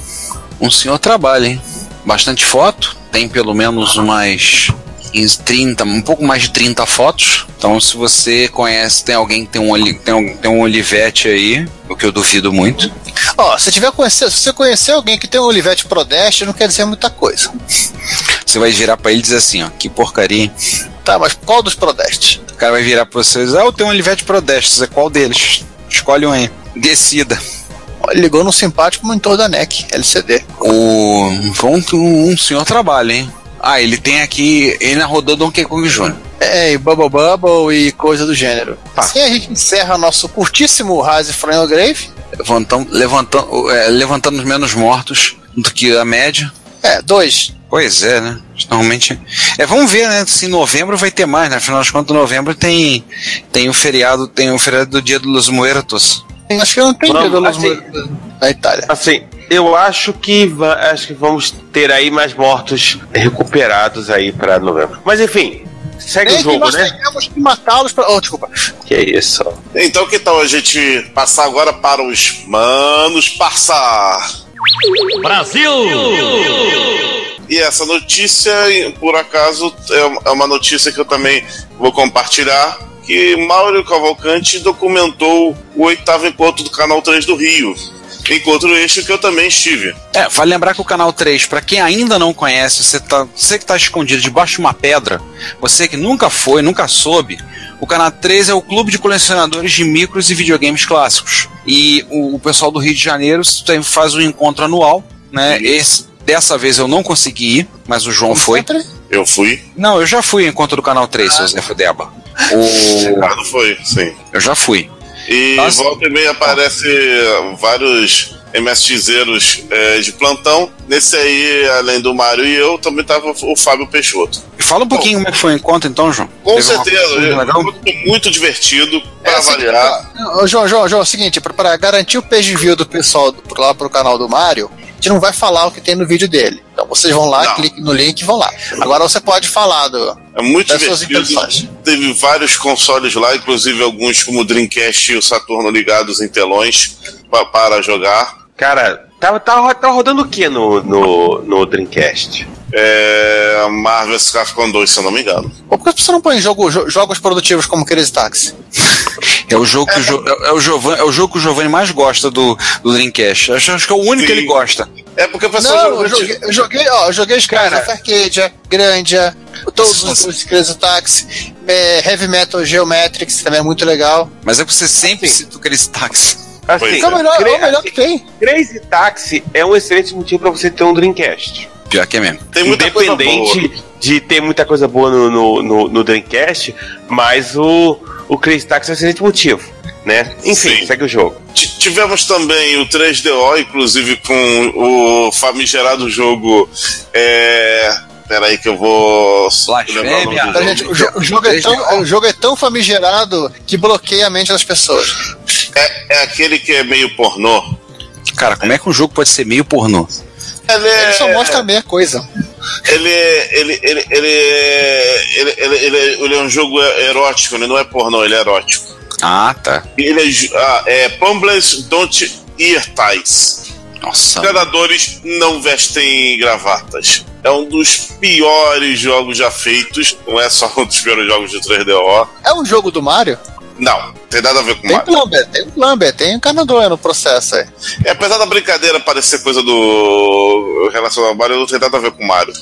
um senhor trabalho, hein? Bastante foto, tem pelo menos umas 15, 30, um pouco mais de 30 fotos. Então, se você conhece, tem alguém que tem um, tem um, tem um Olivetti aí, o que eu duvido muito. Ó, se tiver conhecer, se você conhecer alguém que tem um Olivetti Prodeste, não quer dizer muita coisa. Você vai virar pra ele e dizer assim, ó, que porcaria. Tá, mas qual dos Prodestes? O cara vai virar pra você e dizer, ah, eu tenho um Olivetti Pro Dash, Você, qual deles? Escolhe um aí. Decida. Ele ligou no simpático monitor da NEC, LCD. O. Um, um senhor trabalho, hein? Ah, ele tem aqui. Ele rodou Donkey Kong Jr. É, e Bubble Bubble e coisa do gênero. Tá. Assim a gente encerra nosso curtíssimo Rise Final Grave. Levantando, levantando, é, levantando os menos mortos do que a média. É, dois. Pois é, né? Normalmente. É, vamos ver, né? Se em novembro vai ter mais, né? Afinal de contas, novembro tem, tem o feriado, tem o feriado do dia dos Muertos. Acho que eu não tenho Vamos, medo assim- da Itália. Assim, eu acho que acho que vamos ter aí mais mortos recuperados aí pra novembro. Mas enfim, segue o Nem que jogo, nós né? tenhamos que matá-los pra. Oh, desculpa. Que é isso. Então que tal a gente passar agora para os manos passar? Brasil! E essa notícia, por acaso, é uma notícia que eu também vou compartilhar. Que Mauro Cavalcante documentou o oitavo encontro do Canal 3 do Rio. Encontro este que eu também estive. É, vale lembrar que o canal 3, pra quem ainda não conhece, você, tá, você que tá escondido debaixo de uma pedra, você que nunca foi, nunca soube, o canal 3 é o clube de colecionadores de micros e videogames clássicos. E o, o pessoal do Rio de Janeiro tem- faz um encontro anual, né? Esse, dessa vez eu não consegui ir, mas o João foi. Eu fui. Não, eu já fui ao encontro do canal 3, seu Zé Fudeba. O, Ricardo foi, sim. eu já fui. E Nossa. volta e meia aparece vários MSXeiros é, de plantão. Nesse aí, além do Mário e eu, também tava o Fábio Peixoto. Fala um pouquinho como é que foi o encontro então, João. Com Teve certeza, coisa é muito, muito divertido para É, assim, avaliar. Ô, João, João, João, é o seguinte, pra- pra garantir o page view do pessoal do- lá pro canal do Mário, gente não vai falar o que tem no vídeo dele. Então vocês vão lá, Não. cliquem no link e vão lá. Agora você pode falar do, É muito das suas impressões. Teve vários consoles lá, inclusive alguns como o Dreamcast e o Saturno ligados em telões pa- para jogar. Cara, tava, tava, tava rodando o que no, no, no Dreamcast? É, Marvel vs Capcom 2, se eu não me engano. Por que você não põe jogo, jo- jogos produtivos como Crazy Taxi? É o jogo que o, Jo- é, é o Giovanni, é o jogo que o Giovanni mais gosta do, do Dreamcast. Acho, acho que é o único que Sim. ele gosta. É porque o pessoal Não, joga- eu joguei, eu joguei, ó, eu joguei os caras Arcadia, Grandia, todos os, os Crazy Taxi, é, Heavy Metal Geometrics, também é muito legal. Mas é que você sempre cita o Crazy Taxi. Assim, É o melhor, é o melhor que tem. Crazy Taxi é um excelente motivo pra você ter um Dreamcast. Pior que é mesmo. tem muita coisa boa. Independente de ter muita coisa boa no, no, no, no Dreamcast, mas o, o Crazy Taxi é um excelente motivo, né? Enfim, Sim. segue o jogo. T- Tivemos também o 3DO, inclusive com o famigerado jogo. É... Peraí que eu vou. Blasfêmia. gente, jo- o jogo é tão, o jogo é tão famigerado que bloqueia a mente das pessoas. É, é aquele que é meio pornô. Cara, como é que um jogo pode ser meio pornô? Ele, é, Ele só mostra a meia coisa. ele, ele, ele, ele, ele, ele, é um jogo erótico, ele não é pornô, ele é erótico. Ah, tá. Ele é, ah, é Pumblers Don't Ear Ties. Nossa. Predadores não vestem gravatas. É um dos piores jogos já feitos. Não é só um dos piores jogos de 3DO. É um jogo do Mario? Não, tem nada a ver com Tem Mario. Plumber, tem Plumber, tem encanador no processo aí. É, apesar da brincadeira parecer coisa do relacionado ao Mario, não tem nada a ver com Mario.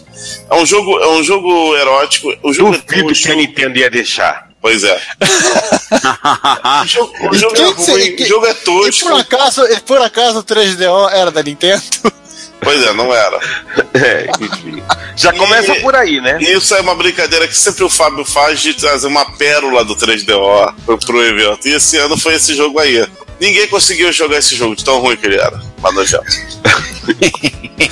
É um jogo, é um jogo erótico. O jogo é Duvido que a. Nintendo ia deixar. Pois é. O jogo, o E jogo é ruim, que- o jogo é E tosco. por acaso, e por acaso o 3DO era da Nintendo? Pois é, não era. É, enfim. Já começa E- por aí, né? E isso é uma brincadeira que sempre o Fábio faz de trazer uma pérola do 3DO pro, pro evento. E esse ano foi esse jogo aí. Ninguém conseguiu jogar esse jogo de tão ruim que ele era. Mas nojento.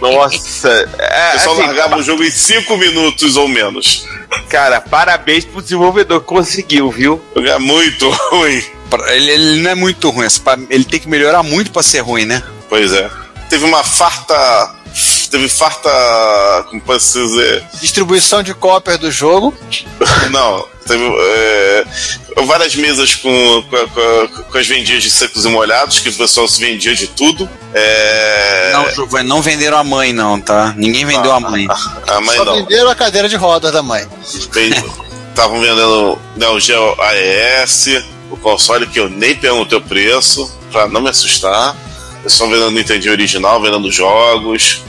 Nossa. É, O pessoal assim, largava o jogo em 5 minutos ou menos. Cara, parabéns pro desenvolvedor que conseguiu, viu? O jogo é muito ruim. Ele, ele não é muito ruim. pa- Ele tem que melhorar muito pra ser ruim, né? Pois é. Teve uma farta. Teve farta. Como posso dizer? Distribuição de cópias do jogo. Não. Teve é, várias mesas com, com, com- com as vendidas de secos e molhados, que o pessoal se vendia de tudo. É, Não, Giovanni, não venderam a mãe, não, tá? Ninguém vendeu a mãe. a mãe Só não. venderam a cadeira de rodas da mãe. Estavam vendendo Neo Geo AES, o console que eu nem perguntei o preço, pra não me assustar. Eles estão vendendo Nintendo original, vendendo jogos.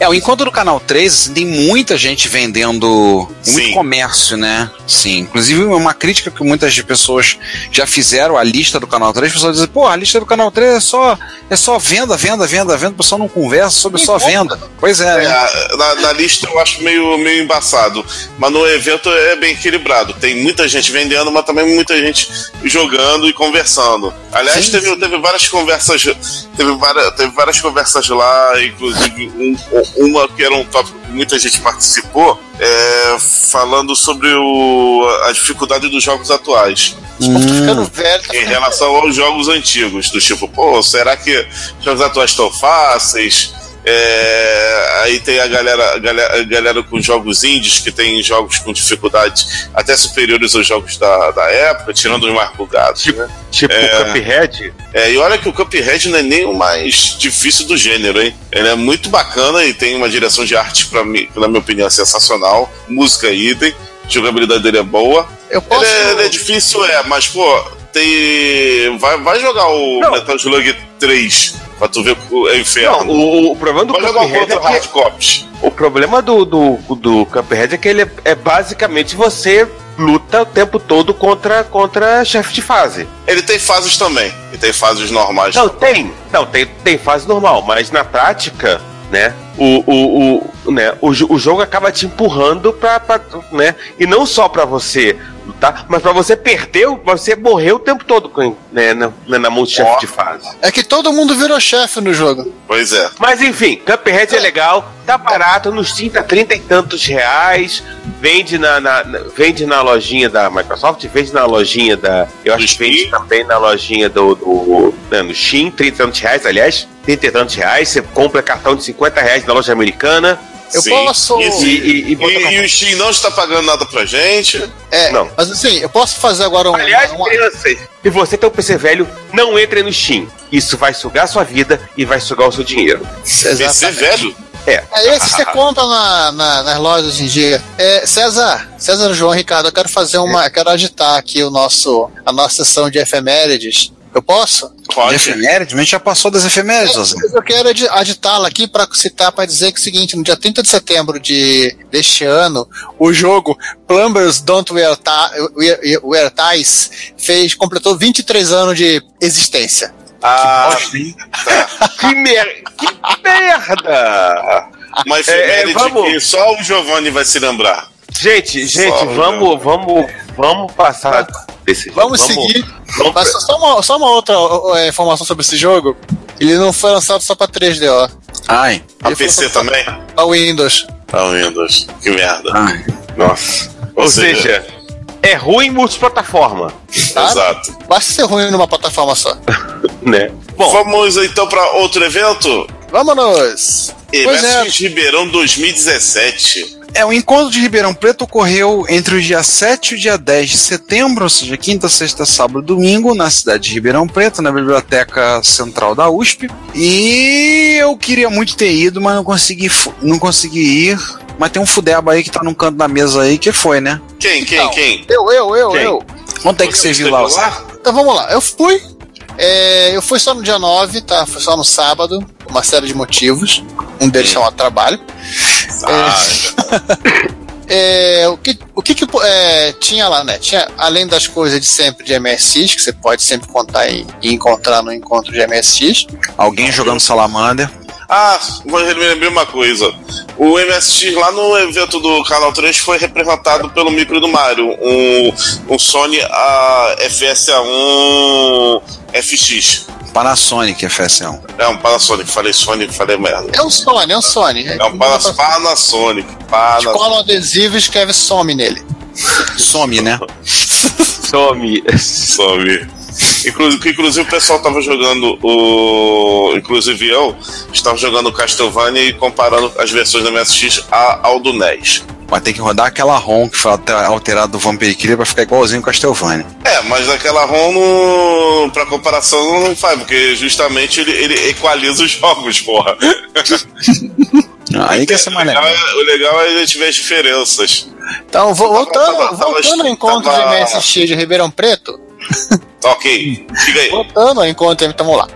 É, o encontro do Canal 3, assim, tem muita gente vendendo. Muito Sim. comércio, né? Sim. Inclusive, uma crítica que muitas pessoas já fizeram à lista do Canal 3, as pessoas dizem, pô, a lista do Canal 3 é só, é só venda, venda, venda, venda, o pessoal não conversa sobre só venda. Pois é, É, né? a- na, na lista eu acho meio, meio embaçado, mas no evento é bem equilibrado. Tem muita gente vendendo, mas também muita gente jogando e conversando. Aliás, Sim, teve, teve várias conversas, teve várias, teve várias conversas lá, inclusive um- uma que era um tópico que muita gente participou, é, falando sobre o, a dificuldade dos jogos atuais. Estão ficando velho, tá Em relação aos jogos antigos, do tipo, pô, será que os jogos atuais estão fáceis? É, aí tem a galera, a galera, a galera com jogos indies que tem jogos com dificuldades até superiores aos jogos da, da época, tirando os mais bugados. né? Tipo É. o Cuphead. É, e olha que o Cuphead não é nem o mais difícil do gênero, hein? Ele é muito bacana e tem uma direção de arte, pra mim, na minha opinião, sensacional. Música idem, jogabilidade dele é boa. Eu posso... Ele é, ele é difícil, é, mas, pô, tem. Vai, vai jogar o Não. Metal Slug 3 pra tu ver o é Não, inferno. o, o problema do vai jogar o Cuphead é que, Hard o problema do, do, do Cuphead é que ele é, é basicamente você luta o tempo todo contra, contra chefe de fase. Ele tem fases também. Ele tem fases normais. Não, tem. Não, tem, tem fase normal, mas na prática, né? O, o, o, né, o, o jogo acaba te empurrando pra, pra, né? E não só pra você lutar, mas pra você pra você morrer o tempo todo com, né, na, na mão de chefe de fase. É que todo mundo virou chefe no jogo. Pois é. Mas enfim, Cuphead é legal, tá barato, nos 30, 30 e tantos reais, vende na, na- na- vende na lojinha da Microsoft, vende na lojinha da. Eu acho que vende também na lojinha do. do né, no Steam, 30 e tantos reais, aliás. 30 e tantos reais, você compra cartão de 50 reais na loja americana. Eu posso- Isso. E, e, e E, e o Steam não está pagando nada pra gente. É, Não. mas assim, eu posso fazer agora um. Aliás, uma- crianças, se você tem um PC velho, não entre no Steam. Isso vai sugar a sua vida e vai sugar o seu dinheiro. PC Exatamente. velho. É. É esse que você compra na, na- nas lojas hoje em dia. É, César, César, João, Ricardo, eu quero fazer uma. Eu quero agitar aqui o nosso, a nossa sessão de efemérides. Eu posso? De Pode. efemérides? A gente já passou das efemérides, José. Eu quero adi- agitá-la aqui para citar, para dizer que é o seguinte: no dia 30 de setembro de, deste ano, o jogo Plumbers Don't Wear, Wear, Wear Ties fez, completou 23 anos de existência. Ah, Que, mer que merda! uma efeméride É, vamos. que só o Giovanni vai se lembrar. Gente, gente, Só, vamos, vamos, vamos passar desse jogo. Vamos, seguir. Vamos, só- só, uma, só uma outra é, informação sobre esse jogo: ele não foi lançado só para 3D, ó. Ai, A Ele PC também? Pra Windows. Tá Windows. Que merda. ai. Nossa. Ou Ou seja- seja, é ruim multiplataforma, Tá? Exato. Basta ser ruim numa plataforma só. né? Bom, Vamos então para outro evento? Vámonos! Pois é. MSX Ribeirão 2017. É, o encontro de Ribeirão Preto ocorreu entre o dia 7 e o dia 10 de setembro, ou seja, quinta, sexta, sábado e domingo, na cidade de Ribeirão Preto, na Biblioteca Central da USP. E eu queria muito ter ido, mas não consegui, não consegui ir. Mas tem um fudeba aí que tá num canto da mesa aí, que foi, né? Quem, quem, Não. quem? Eu, eu, eu, Quem? eu. Quanto é que você viu lá? Zé? Então vamos lá. Eu fui. É, eu fui só no dia 9, tá? Fui só no sábado, por uma série de motivos. Um deles chamado trabalho. Ah, É, o que, o que, que, é, tinha lá, né? Tinha, além das coisas de sempre de MSX, que você pode sempre contar e, e encontrar no encontro de MSX. Alguém jogando Salamander. Ah, mas me lembrei uma coisa. O MSX lá no evento do Canal 3 foi representado pelo micro do Mario, um, um Sony a FSA1 FX. Panasonic FS1. É um Panasonic, falei Sony, falei merda. É um Sony, é um Sony. É um Panas- Panasonic. Panasonic. Cola um adesivo e escreve some nele. Some, né? some. Some. Inclu- que, inclusive o pessoal tava jogando o. Inclusive eu estava jogando Castlevania e comparando as versões do MSX a- ao do NES. Vai ter que rodar aquela ROM que foi alter- alterada do Vampire pra ficar igualzinho o Castlevania. É, mas aquela ROM no, pra comparação não faz, porque justamente ele, ele equaliza os jogos, porra. Aí que mais o, legal é, o legal é a gente ver as diferenças. Então, vo- voltando, tava- tava- voltando ao encontro tava- de MSX de Ribeirão Preto, Ok, diga aí. voltando encontro, então vamos lá.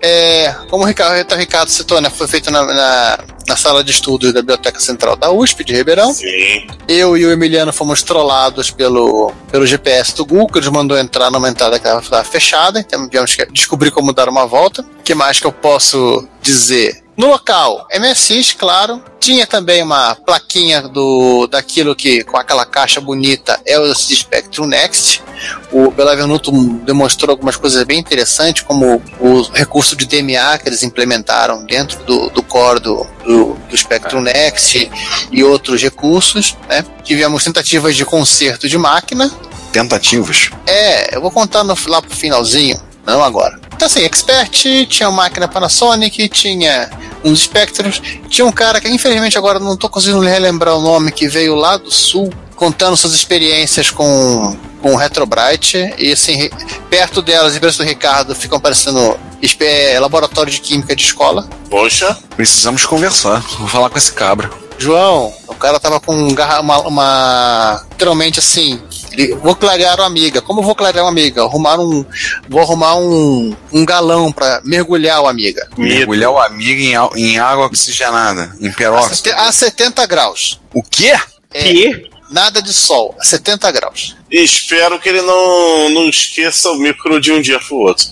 É, como o Ricardo, o Ricardo citou, né, foi feito na, na, na sala de estudos da Biblioteca Central da USP de Ribeirão. Sim. Eu e o Emiliano fomos trollados pelo, pelo GPS do Google, que eles mandou entrar numa entrada que estava fechada, então tivemos que descobrir como dar uma volta. O que mais que eu posso dizer? No local, MSX, claro. Tinha também uma plaquinha do daquilo que, com aquela caixa bonita, é o Spectrum Next. O Belavenuto demonstrou algumas coisas bem interessantes, como o recurso de DMA que eles implementaram dentro do, do core do, do, do Spectrum Next e outros recursos. Né? Tivemos tentativas de conserto de máquina. Tentativas. É, eu vou contar no, lá pro finalzinho, não agora. Então assim, Expert, tinha uma máquina Panasonic, tinha uns Spectros, tinha um cara que infelizmente agora não tô conseguindo relembrar o nome, que veio lá do sul, contando suas experiências com, com o Retrobrite, e assim, perto delas e perto do Ricardo ficam parecendo espe- laboratório de química de escola. Poxa, Precisamos conversar. Vou falar com esse cabra. João, o cara tava com um garra- uma, uma- literalmente assim, vou clarear uma amiga. Como eu vou clarear uma amiga? Arrumar um, vou arrumar um, um galão pra mergulhar o amiga. Mergulhar o amigo em, em água oxigenada, em A, peróxido. sete- a 70 graus. O quê? É, Que? nada de sol, a 70 graus. E espero que ele não, não esqueça o micro de um dia pro outro.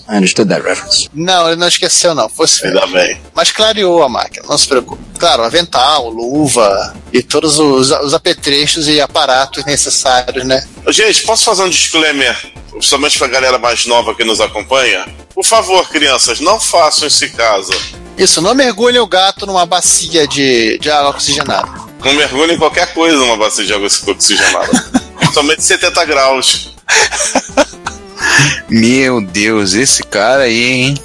Não, ele não esqueceu não, fosse Ainda bem. mas clareou a máquina, não se preocupe. Claro, avental, luva e todos os, os apetrechos e aparatos necessários, né? Gente, posso fazer um disclaimer, principalmente pra galera mais nova que nos acompanha? Por favor, crianças, não façam isso em casa. Isso, não mergulhe o gato numa bacia de, de água oxigenada. Não mergulha em qualquer coisa numa bacia de água oxigenada. Somente 70 graus. Meu Deus, esse cara aí, hein?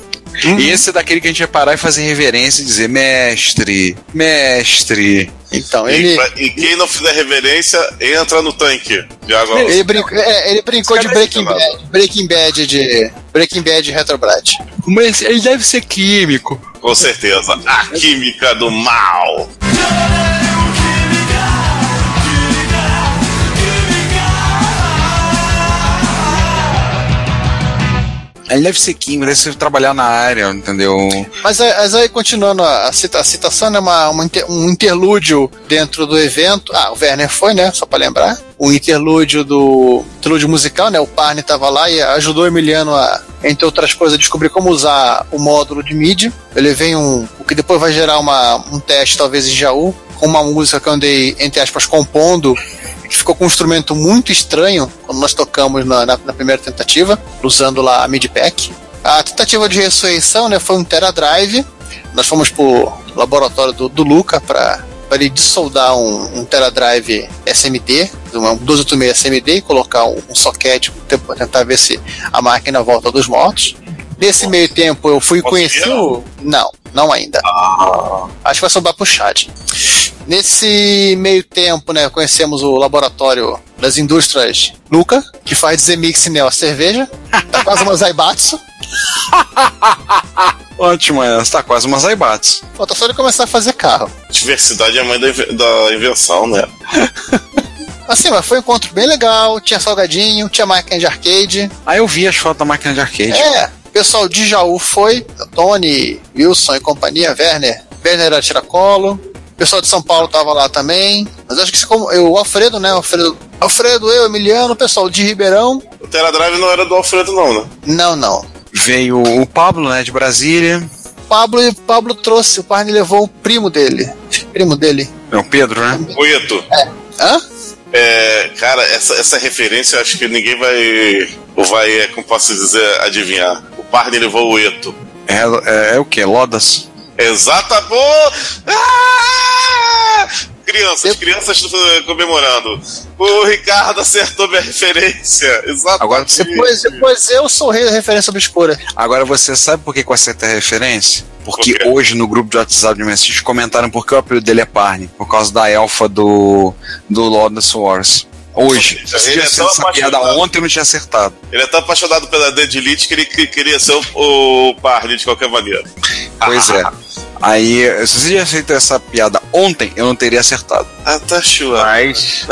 Esse é daquele que a gente vai parar e fazer reverência e dizer, mestre, mestre. Então, E, ele, pra- e quem não fizer reverência, entra no tanque de água ele, brincou, é, ele brincou de é Breaking. Bad, Breaking Bad de Breaking Bad Retrograde. Mas ele deve ser químico. Com certeza. A química do mal. Ele deve ser químico, deve ser trabalhar na área, entendeu? Mas, mas aí, continuando, a, cita- a citação é uma, uma um interlúdio dentro do evento. Ah, o Werner foi, né? Só pra lembrar. O interlúdio do. interlúdio musical, né? O Parne tava lá e ajudou o Emiliano a, entre outras coisas, a descobrir como usar o módulo de MIDI. Eu levei um. o que depois vai gerar uma, um teste, talvez em Jaú, com uma música que eu andei, entre aspas, compondo. Que ficou com um instrumento muito estranho quando nós tocamos na, na- na primeira tentativa, usando lá a MIDI Pack. A tentativa de ressurreição né, foi um Teradrive. Nós fomos pro laboratório do, do Luca para ele dissoldar um, um Teradrive SMD, uma 1286 SMD, e colocar um, um socket para tentar ver se a máquina volta dos mortos. Nesse meio tempo eu fui conhecer o. Não, não ainda. Acho que vai sobrar pro chat. Nesse meio tempo, né, conhecemos o laboratório das indústrias Luca, que faz Zemix Neo cerveja. Tá quase uma Zaibatsu. Ótimo, essa tá quase uma Zaibatsu. Falta só ele começar a fazer carro. Diversidade é a mãe da, inve- da invenção, né? Assim, mas foi um encontro bem legal, tinha salgadinho, tinha máquina de arcade. Aí eu vi as fotos da máquina de arcade. É, pessoal de Jaú foi, Tony, Wilson e companhia, Werner. Werner era tiracolo. O pessoal de São Paulo tava lá também. Mas acho que como eu, o Alfredo, né? Alfredo, Alfredo, eu, Emiliano, o pessoal de Ribeirão. O Teradrive não era do Alfredo, não, né? Não, não. Veio o Pablo, né, de Brasília. Pablo e Pablo trouxe, o Parne levou o primo dele. Primo dele. É o Pedro, né? O Ito. Hã? É, cara, essa, essa referência eu acho que ninguém vai. Ou vai, é, como posso dizer, adivinhar. O Parne levou o Eto. É, é, é o que? Lodas? Exata boa! Ah! Crianças, crianças eh, comemorando. O Ricardo acertou minha referência. Exatamente. Agora você Depois, depois eu sou o rei da referência obscura. Agora você sabe por que que eu acertei a referência? Porque Por hoje no grupo de WhatsApp de MSX comentaram por que o apelido dele é Parne. Por causa da elfa do, do Lawless Wars. Hoje. Se Ele é tivesse tão essa piada apaixonado. ontem, eu não tinha acertado. Ele é tão apaixonado pela Dead Elite que ele que- queria ser o, o Parne de qualquer maneira. Pois é. Aí, se você tivesse feito essa piada ontem, eu não teria acertado. Ah, tá chua. Mas.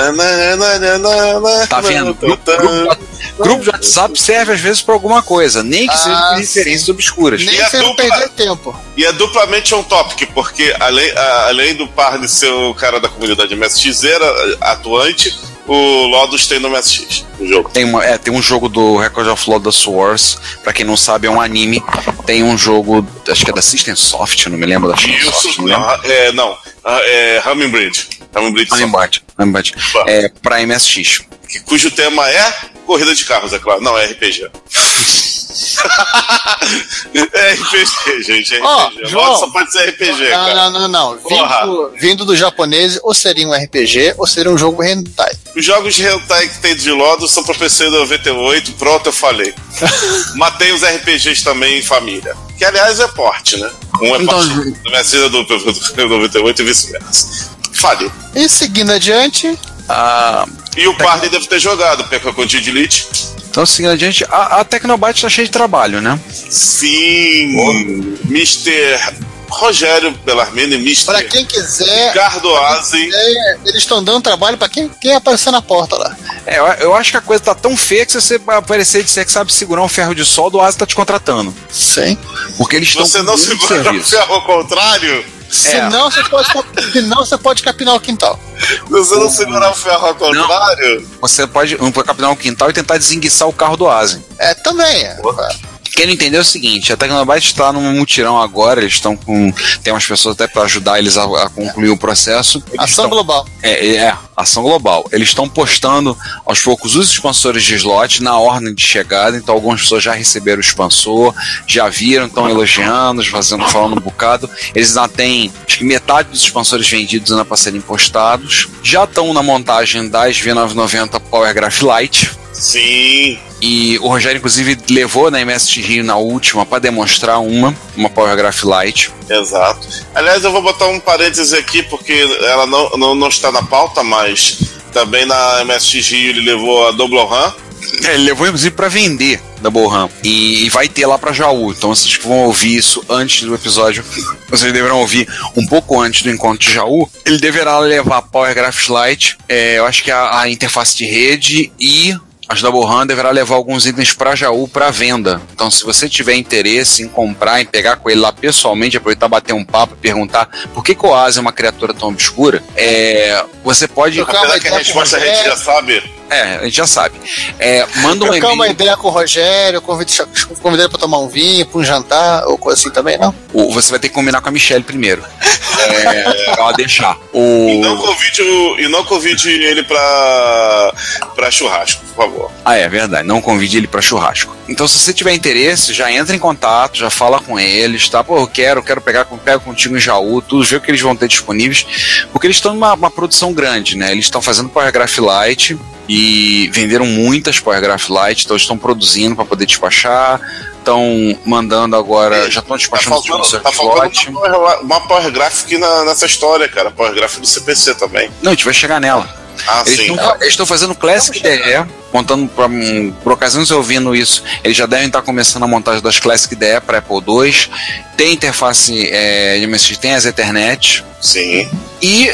Tá vendo? Grupo, grupo, grupo de WhatsApp serve às vezes pra alguma coisa, nem que seja Ah, por referências obscuras. Nem E a sem dupla? perder tempo. E é duplamente on topic, porque além, a- além do Parne ser o cara da comunidade MSX era atuante, o Lodus tem no MSX, o jogo. Tem, uma, é, tem um jogo do Record of Lawless Wars, pra quem não sabe, é um anime. Tem um jogo, acho que é da System Soft, não me lembro da System Soft, não não, é, não, ah, é Hummingbird. Hummingbird só. Hummingbird, Hummingbird. É, pra MSX. que- cujo tema é corrida de carros, é claro. Não, é RPG. é RPG, gente. É Ó, RPG. João. Só pode ser RPG, Não, cara. não, não, não. Vindo, vindo do japonês, ou seria um RPG, ou seria um jogo hentai. Os jogos de hentai que tem de Lodo são pra PC 98, pronto, eu falei. Matei os RPGs também em família. Que aliás é porte, né? Um é Então, parte do MSX do, do, do 98 e vice-versa. Falei. E seguindo adiante, Ah, E o Party deve ter jogado, Peca Conti de Elite. Então, seguindo adiante, a, a Tecnobyte tá cheia de trabalho, né? Sim. Mr. Rogério Bellarmine, Mr. pra quem quiser, é, eles estão dando trabalho pra quem, quem aparecer na porta lá. É, eu, eu acho que a coisa tá tão feia que se você aparecer e disser que sabe segurar um ferro de solda, o Asa tá te contratando. Sim. Porque eles estão Você não segura o ferro ao contrário? Senão, você pode, senão você pode capinar o quintal. Você não segurar o ferro ao contrário, Você pode, não capinar um quintal e tentar desenguiçar o carro do Asen. É, também. É. Quem não entendeu é o seguinte: a Tecnobyte está num mutirão agora, eles estão com. Tem umas pessoas até para ajudar eles a, a, concluir o processo. Eles Ação tão, global. É, é, ação global. Eles estão postando aos poucos os expansores de slot na ordem de chegada, então algumas pessoas já receberam o expansor, já viram, estão elogiando, fazendo, falando um bocado. Eles ainda têm, acho que metade dos expansores vendidos ainda para serem postados. Já estão na montagem das V990 Power Graph Lite. Sim. E o Rogério, inclusive, levou na MST Rio na última para demonstrar uma, uma Power Graph Lite. Exato. Aliás, eu vou botar um parêntese aqui, porque ela não, não, não está na pauta, mas também na MSX Rio ele levou a Doblohan. É, ele levou inclusive para vender da Borram e, e, vai ter lá para Jaú. Então vocês que vão ouvir isso antes do episódio, vocês deverão ouvir um pouco antes do encontro de Jaú. Ele deverá levar Power Graphics Lite, é, eu acho que a, a interface de rede e as da Borran deverá levar alguns itens para Jaú para venda. Então, se você tiver interesse em comprar, em pegar com ele lá pessoalmente, aproveitar bater um papo, perguntar por que, que o Oase é uma criatura tão obscura, é, você pode. Apesar que a resposta a gente já sabe. É, a gente já sabe. É, manda um Trocar uma ideia com o Rogério, convidar ele para tomar um vinho, para um jantar, ou coisa assim também, não? O, você vai ter que combinar com a Michelle primeiro. É, pra ela deixar. O... E, não convide o, e não convide ele pra, pra churrasco, por favor. Ah, é verdade. Não convide ele pra churrasco. Então, se você tiver interesse, já entra em contato, já fala com eles, tá? Pô, eu quero, quero pegar pego contigo em Jaú, tudo, vê o que eles vão ter disponíveis. Porque eles estão numa uma produção grande, né? Eles estão fazendo Paragraph Light e venderam muitas Power Graph Lite, então estão produzindo para poder despachar, estão mandando agora, já estão despachando tá faltando, tá faltando uma, power, uma Power Graphic na, nessa história, cara, Power Graphic do CPC também. Não, a gente vai chegar nela. Ah, eles estão fazendo Classic DE, montando pra, um, por ocasiões ouvindo isso, eles já devem estar começando a montagem das Classic DE para Apple II. Tem interface é, de MSX, tem as Ethernet. Sim. E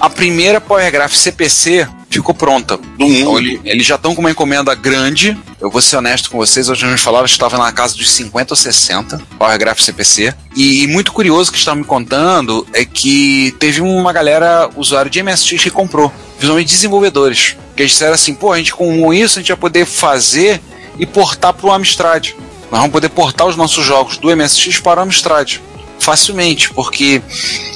a primeira Power Graph CPC ficou pronta. Então, ele, eles já estão com uma encomenda grande. Eu vou ser honesto com vocês, hoje a gente falava que estava na casa dos 50 ou 60, Power Graph CPC. E, e muito curioso que estão me contando é que teve uma galera usuário de MSX que comprou, principalmente desenvolvedores. Que eles disseram assim: pô, a gente com isso a gente vai poder fazer e portar para o Amstrad. Nós vamos poder portar os nossos jogos do MSX para o Amstrad facilmente, porque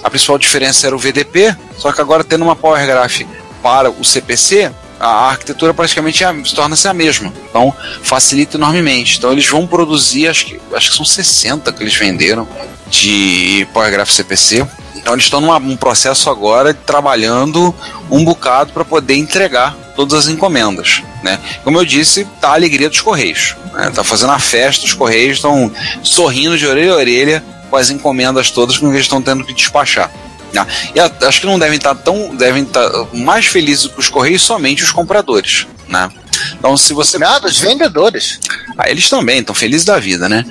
a principal diferença era o VDP, só que agora tendo uma Power Graph para o CPC, a arquitetura praticamente é, torna-se a mesma. Então, facilita enormemente. Então, eles vão produzir, acho que, acho que são 60 que eles venderam de PowerGraph CPC. Então, eles estão num processo agora trabalhando um bocado para poder entregar todas as encomendas. Né? Como eu disse, tá a alegria dos Correios. Né? Tá fazendo a festa, os Correios estão sorrindo de orelha a orelha com as encomendas todas que eles estão tendo que despachar. Né? E acho que não devem estar tão. devem estar mais felizes com os Correios somente os compradores. Né? Então, se você. Nada, os vendedores. Ah, eles também estão felizes da vida, né?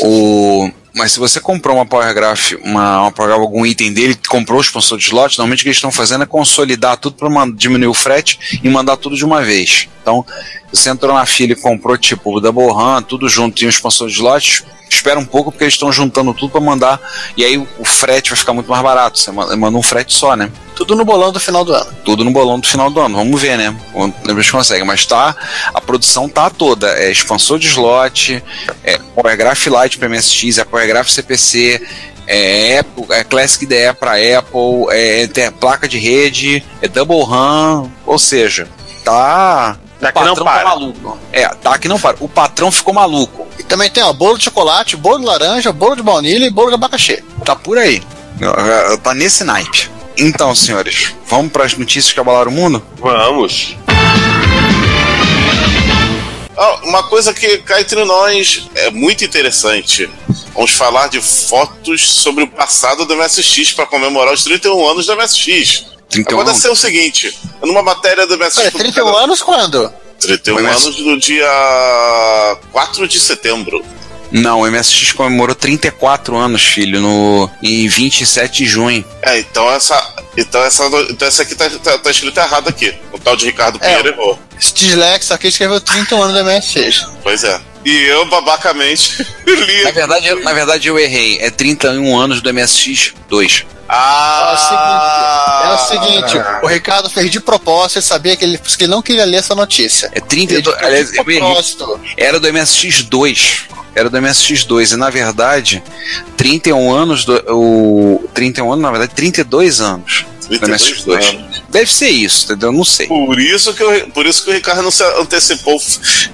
o, mas se você comprou uma Power Graph, uma, uma Power Graph, algum item dele, comprou o sponsor de slot, normalmente o que eles estão fazendo é consolidar tudo para diminuir o frete e mandar tudo de uma vez. Então, você entrou na fila e comprou tipo o Double Run, tudo junto e um sponsor de slot, espera um pouco porque eles estão juntando tudo para mandar e aí o, frete vai ficar muito mais barato. Você manda, um frete só, né? Tudo no bolão do final do ano. Tudo no bolão do final do ano. Vamos ver, né? Eles conseguem. Mas tá, a produção tá toda. É expansor de slot, é PowerGraph Lite para MSX, é PowerGraph CPC, é, Apple, é Classic IDE para Apple, é, placa de rede, é Double RAM, ou seja, tá Tá não para. Tá maluco. É, tá que não para. O patrão ficou maluco. E também tem, ó, bolo de chocolate, bolo de laranja, bolo de baunilha e bolo de abacaxi. Tá por aí. Tá nesse naipe. Então, senhores, vamos para as notícias que abalaram o mundo? Vamos. Oh, uma coisa que cá entre nós é muito interessante. Vamos falar de fotos sobre o passado do MSX para comemorar os 31 anos do MSX. 31 Agora ser o seguinte: numa matéria do MSX. Olha, 31 anos quando? 31 anos do dia 4 de setembro. Não, o MSX comemorou 34 anos, filho, no, em 27 de junho. É, então essa. Então essa, então essa aqui tá, tá, tá escrito errado aqui. O tal de Ricardo é, Pinheiro errou. Esse dislexo aqui escreveu 30 anos do MSX. Pois é. E eu, babacamente, li. Na verdade, eu, na verdade, eu errei. É 31 anos do MSX 2. Ah, é o seguinte, é o seguinte o Ricardo fez de propósito, ele sabia que ele, que ele não queria ler essa notícia. É 32. Aliás, eu errei. Era do MSX 2. era do MSX2. E na verdade, 31 anos do. O, 31 anos, na verdade, 32 anos. Do 32 MSX2. anos. Deve ser isso, entendeu? Não sei. Por isso que, eu, por isso que o Ricardo não se antecipou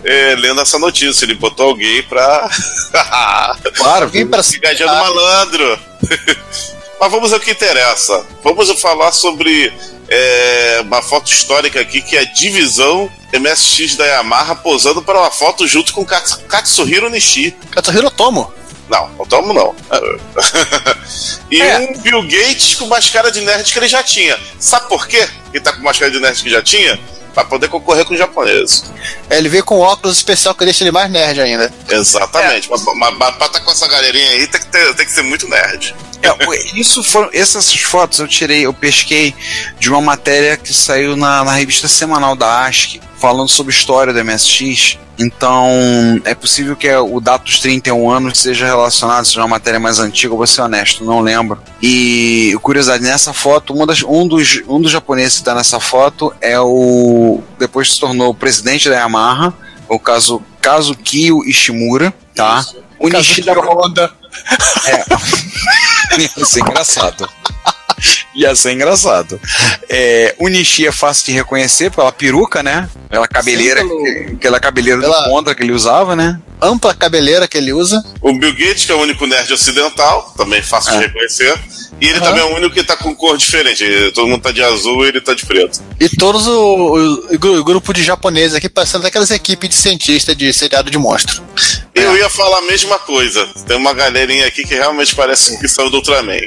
é, lendo essa notícia. Ele botou alguém pra. Claro, Alguém pra Pegadinha do malandro. Mas vamos ao que interessa. Vamos falar sobre é, uma foto histórica aqui que é a divisão MSX da Yamaha posando para uma foto junto com Kats- Katsuhiro Nishi. Katsuhiro Tomo. Não, não tomo não. e É. um Bill Gates com mais cara de nerd que ele já tinha. Sabe por quê? Ele tá com mais cara de nerd que já tinha? Pra poder concorrer com os japoneses. É, Ele veio com óculos especial que deixa ele mais nerd ainda. Exatamente. Mas, mas, mas pra estar com essa galerinha aí tem que, ter- tem que ser muito nerd. É, isso foram, essas fotos eu tirei, eu pesquei de uma matéria que saiu na, na revista semanal da ASCII, falando sobre história do MSX. Então, é possível que o dado dos 31 anos seja relacionado, seja uma matéria mais antiga, vou ser honesto, não lembro. E, curiosidade, nessa foto, uma das- um, dos, um dos japoneses que está nessa foto é o. Depois se tornou o presidente da Yamaha, o caso Kazukiyo Ishimura, tá? O Nishida Honda. Ia ser engraçado. Ia ser engraçado. É, o Nishi é fácil de reconhecer pela peruca, né? Aquela cabeleira, Sim, pelo- que- aquela cabeleira pela- do contra que ele usava, né? Ampla cabeleira que ele usa. O Bill Gates, que é o único nerd ocidental, também fácil de É. reconhecer. E ele Aham. também é o único que tá com cor diferente. Todo mundo tá de azul e ele tá de preto. E todos o, o- o gru- grupo de japoneses aqui, parecendo aquelas equipes de cientista de seriado de monstro. Eu ia falar a mesma coisa. Tem uma galerinha aqui que realmente parece que saiu do Ultraman.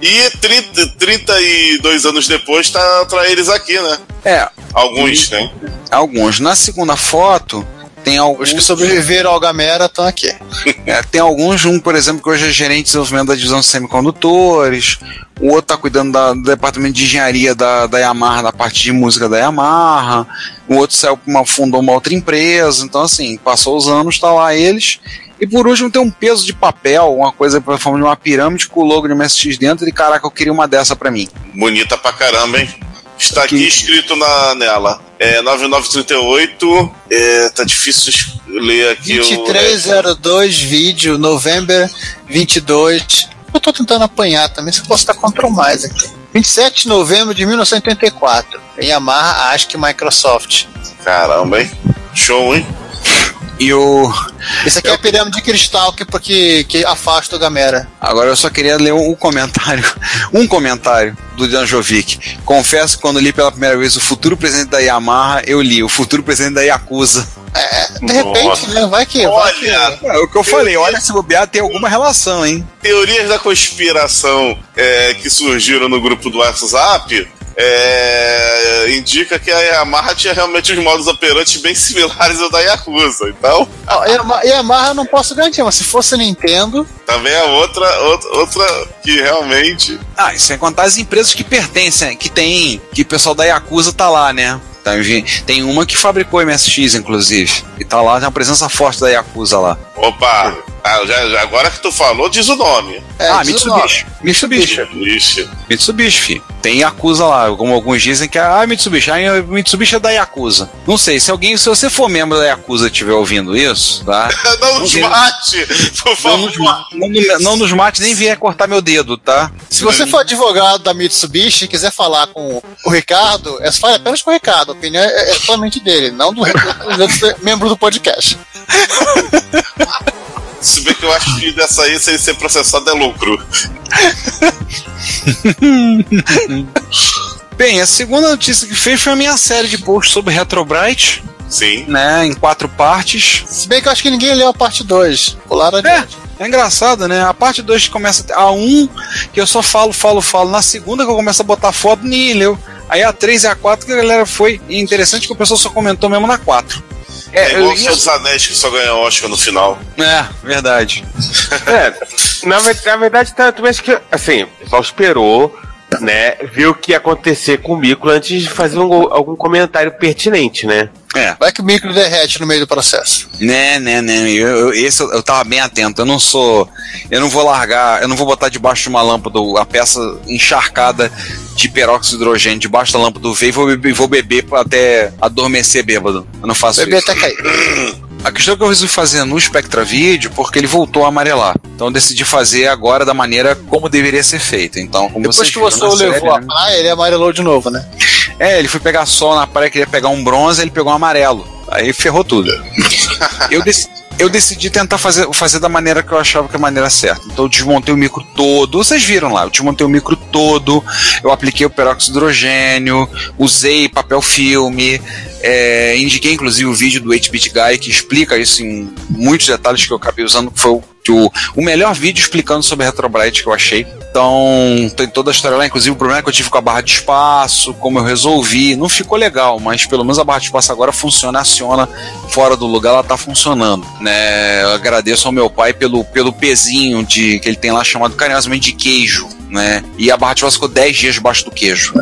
e 30, 32 anos depois tá pra eles aqui, né? É, Alguns, né? alguns. Na segunda foto, tem alguns Os que sobreviveram ao Gamera estão aqui. É, tem alguns, um, por exemplo, que hoje é gerente de desenvolvimento da divisão de semicondutores, o outro tá cuidando da- do departamento de engenharia da, da Yamaha, da parte de música da Yamaha, o outro saiu uma, fundou uma outra empresa, então assim, passou os anos, tá lá eles. E por último tem um peso de papel, uma coisa pra forma de uma pirâmide com o logo de MSX dentro, e caraca, eu queria uma dessa pra mim. Bonita pra caramba, hein? Está aqui Aqui. escrito na, nela. É 9938. É, tá difícil ler aqui o. 2302 vídeo, novembro 22. Eu tô tentando apanhar também, se eu posso estar control mais aqui. 27 de novembro de 1984. Em Yamaha, ASCII Microsoft. Caramba, hein? Show, hein? E o. Esse aqui é a pirâmide de cristal que, que, que afasta o Gamera. Agora eu só queria ler um, comentário, um comentário do Danjovic. Confesso que quando li pela primeira vez o futuro presidente da Yamaha, eu li o futuro presidente da Yakuza. De repente, Nossa. né? Vai que. Vai que Olha, É o que eu falei, olha se bobear tem alguma relação, hein? teorias da conspiração é, que surgiram no grupo do WhatsApp é, indica que a Yamaha tinha realmente os modos operantes bem similares ao da Yakuza. Então, Yama- Yamaha eu não posso garantir, mas se fosse Nintendo, também é outra, outra, outra que realmente. Ah, e sem contar as empresas que pertencem, que tem, que o pessoal da Yakuza tá lá, né? Tá, Tem uma que fabricou MSX, inclusive. E tá lá, tem uma presença forte da Yakuza lá. Opa! Ah, já, agora que tu falou, diz o nome. é, ah, Mitsubishi. Mitsubishi. Ixi. Mitsubishi, fi. Tem Yakuza lá, como alguns dizem que é ah, Mitsubishi, ah, Mitsubishi é da Yakuza. Não sei, se alguém, se você for membro da Yakuza e estiver ouvindo isso, tá? Não nos Não, mate! Por Não favor! nos, ma- não, não nos mate nem vier cortar meu dedo, tá? Se você for advogado da Mitsubishi e quiser falar com o Ricardo, é fale apenas com o Ricardo. A opinião é, é somente dele, não do, dos outros membros do podcast. Se bem que eu acho que dessa aí, sem ser processado, é lucro. Bem, a segunda notícia que fez foi a minha série de posts sobre Retrobrite, Sim. né? Em quatro partes. Se bem que eu acho que ninguém leu a parte 2. Pularam É, adiante. é engraçado, né? A parte 2 que começa a 1, um, que eu só falo, falo, falo. Na segunda que eu começo a botar foto, ninguém leu. Aí a 3 e a 4 que a galera foi. E interessante que o pessoal só comentou mesmo na 4. É, igual eu- o Senhor dos Anéis que só ganhou Oscar no final. é, verdade. É, na, na verdade, tá, tu acha que, assim, o pessoal esperou, né, ver o que ia acontecer com o Mico antes de fazer um- algum comentário pertinente, né? É. Vai que o micro derrete no meio do processo. Né, né, né. Eu, eu- esse eu, eu tava bem atento. Eu não sou. Eu não vou largar. Eu não vou botar debaixo de uma lâmpada a peça encharcada de peróxido de hidrogênio debaixo da lâmpada do V e vou beber, vou beber até adormecer bêbado. Eu não faço Bebê isso. até cair. A questão é que eu resolvi fazer no Spectra Video porque ele voltou a amarelar. Então eu decidi fazer agora da maneira como deveria ser feito. Então, como Depois que você o levou à né? praia, ele amarelou de novo, né? É, ele foi pegar sol na praia, queria pegar um bronze, ele pegou um amarelo. Aí ferrou tudo. eu, dec- eu decidi tentar fazer, fazer da maneira que eu achava que é a maneira certa. Então eu desmontei o micro todo. Vocês viram lá, eu desmontei o micro todo, eu apliquei o peróxido de hidrogênio, usei papel filme, é, indiquei inclusive o vídeo do 8-Bit Guy que explica isso em muitos detalhes que eu acabei usando, que foi o, o melhor vídeo explicando sobre a Retrobrite que eu achei. Então, tem toda a história lá, inclusive o problema que eu tive com a barra de espaço, como eu resolvi. Não ficou legal, mas pelo menos a barra de espaço agora funciona, aciona fora do lugar, ela tá funcionando. Né? Eu agradeço ao meu pai pelo, pelo pezinho de, que ele tem lá chamado carinhosamente de queijo. Né? E a barra de espaço ficou 10 dias debaixo do queijo.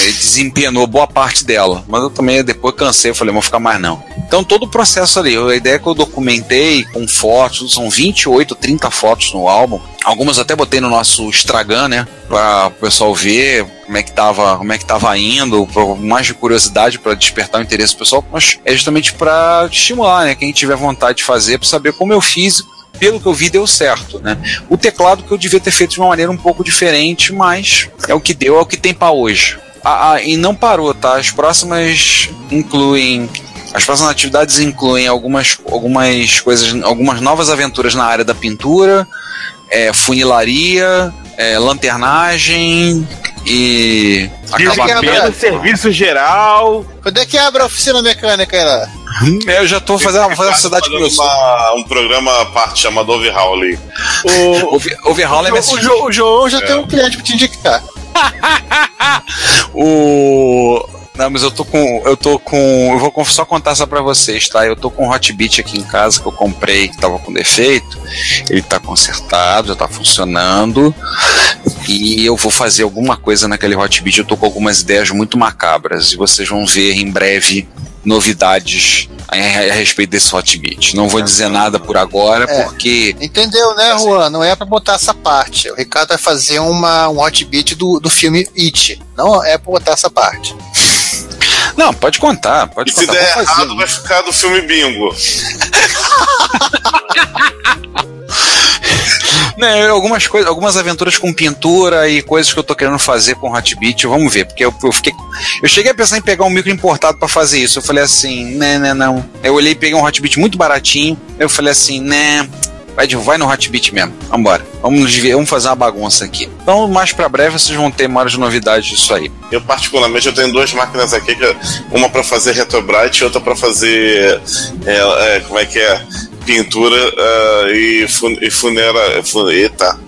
Aí desempenou boa parte dela. Mas eu também depois cansei, falei, não vou ficar mais não. Então todo o processo ali, a ideia é que eu documentei com fotos, são 28, 30 fotos no álbum. Algumas até botei no nosso Instagram, né? Pra o pessoal ver como é que tava, como é que tava indo, mais de curiosidade para despertar o interesse do pessoal, mas é justamente para estimular, né? Quem tiver vontade de fazer, para saber como eu fiz pelo que eu vi, deu certo, né? O teclado que eu devia ter feito de uma maneira um pouco diferente, mas é o que deu, é o que tem para hoje. Ah, ah, e não parou, tá? As próximas incluem. As próximas atividades incluem algumas, algumas coisas, algumas novas aventuras na área da pintura, é, funilaria, é, lanternagem e. Diz Acaba- que pena, serviço geral. Quando é que abre a oficina mecânica aí lá? É, Eu já tô fazendo, fazer uma cidade Fazendo grossa. uma- um programa à parte chamado Overhaul ali. O, Over- Overhaul é o. Jo- o João já tem um cliente pra te indicar. O. Não, mas eu tô com. Eu tô com. Eu vou só contar essa pra vocês, tá? Eu tô com um Hotbit aqui em casa que eu comprei, que tava com defeito. Ele tá consertado, já tá funcionando. E eu vou fazer alguma coisa naquele Hotbit. Eu tô com algumas ideias muito macabras. E vocês vão ver em breve novidades a, respeito desse Hotbit. Não vou dizer nada por agora, É. porque. Entendeu, né, Juan? Não é pra botar essa parte. O Ricardo vai fazer uma, um hot beat do, do filme It. Não é pra botar essa parte. Não, pode contar, pode E se contar. der vou fazer. errado, vai ficar do filme Bingo. Né, algumas coisas, algumas aventuras com pintura e coisas que eu tô querendo fazer com Hotbit, vamos ver, porque eu, eu fiquei eu cheguei a pensar em pegar um micro importado pra fazer isso. Eu falei assim, né, né, não. Eu olhei e peguei um Hotbit muito baratinho. Eu falei assim, né, vai, de- vai no Hotbit mesmo. Vambora. Vamos, vamos fazer uma bagunça aqui. Então, mais pra breve vocês vão ter maiores novidades disso aí. Eu, particularmente, eu tenho duas máquinas aqui, que- uma pra fazer Retrobrite e outra pra fazer. é, é, como é que é? Pintura ah, e, fun, e funera. Fun, eita.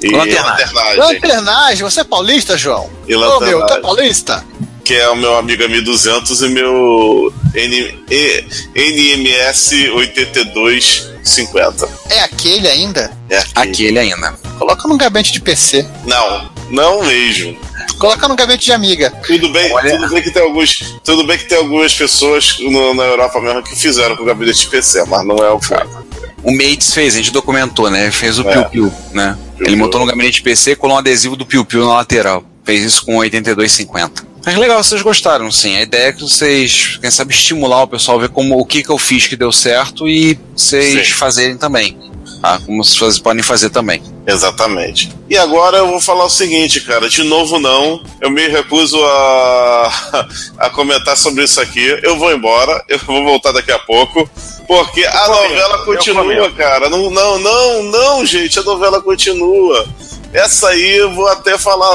E Lanternagem. lanternagem. Lanternagem, você é paulista, João? E Ô, meu, tá lanternagem. paulista? Que é o meu Amiga 1200 e meu N, E- NMS 8250. É aquele ainda? É aqui. Aquele ainda. Coloca num gabinete de PC. Não, não mesmo. Coloca num gabinete de amiga. Tudo bem, Olha- tudo bem que tem alguns, tudo bem que tem algumas pessoas no- na Europa mesmo que fizeram com o gabinete de PC, mas não é o caso. O Mates fez, a gente documentou, né? Ele fez o É. Piu Piu, né? Ele montou no gabinete PC e colou um adesivo do Piu Piu na lateral. Fez isso com 8250. Mas legal, vocês gostaram, sim. A ideia é que vocês, quem sabe, estimular o pessoal a ver como, o que, que eu fiz que deu certo e vocês Sim. fazerem também. Tá? Como vocês podem fazer também. Exatamente. E agora eu vou falar o seguinte, cara, de novo não, eu me recuso a, a comentar sobre isso aqui. Eu vou embora, eu vou voltar daqui a pouco, porque a comento, novela eu continua, cara. Não, não, não, não, gente, a novela continua. Essa aí eu vou até falar.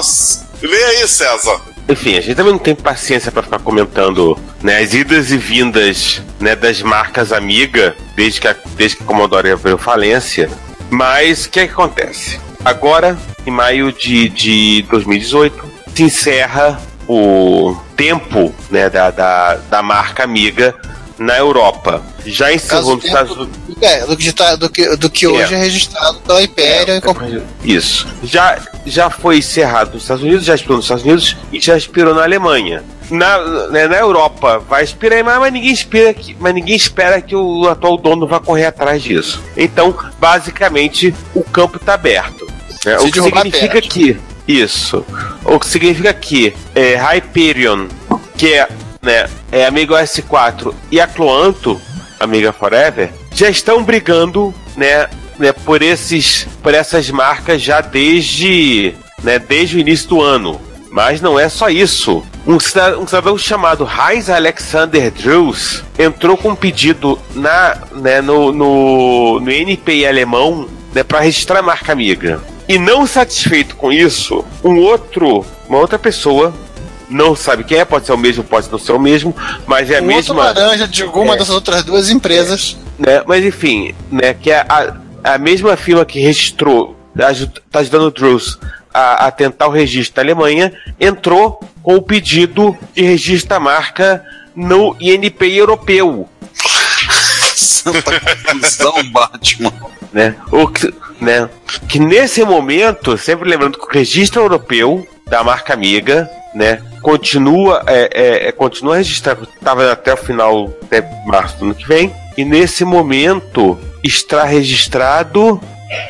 Lê aí, César. Enfim, a gente também não tem paciência pra ficar comentando né, as idas e vindas né, das marcas amiga desde que a, desde que a Commodore abriu falência. Mas o que, é que acontece? Agora, em maio de, de 2018, se encerra o tempo né, da, da, da marca amiga na Europa. Já encerrou Caso nos Estados tempo- É, do que, tá- do que, do que hoje é registrado pela Império. e comp- Isso. Já, já foi encerrado nos Estados Unidos, já expirou nos Estados Unidos e já expirou na Alemanha. Na, né, na Europa vai expirar, mas, mas ninguém espera que, mas ninguém espera que o atual dono vá correr atrás disso. Então, basicamente, o campo está aberto. né? O que significa que isso. O que significa que é, Hyperion, que é, né, é Amigo S4 e a Cloanto Amiga Forever, já estão brigando, né, né, por esses, por essas marcas já desde, né, desde o início do ano. Mas não é só isso. Um cidadão, um cidadão chamado Heinz Alexander Drews entrou com um pedido na, né, no, no, no NPI alemão né, para registrar a marca amiga. E não satisfeito com isso, um outro, uma outra pessoa, não sabe quem é, pode ser o mesmo, pode não ser o mesmo, mas é a um mesma. outro laranja de alguma É. dessas outras duas empresas. né? Mas enfim, né? Que é a, a mesma firma que registrou, está ajudando o Drews a, a tentar o registro na Alemanha, entrou com o pedido de registro da marca no INPI europeu. Santa confusão, Batman. Né? O que, né? que nesse momento, sempre lembrando que o registro europeu da marca amiga, né? Continua, é, é, é, continua registrado, estava até o final de março do ano que vem, e nesse momento está registrado.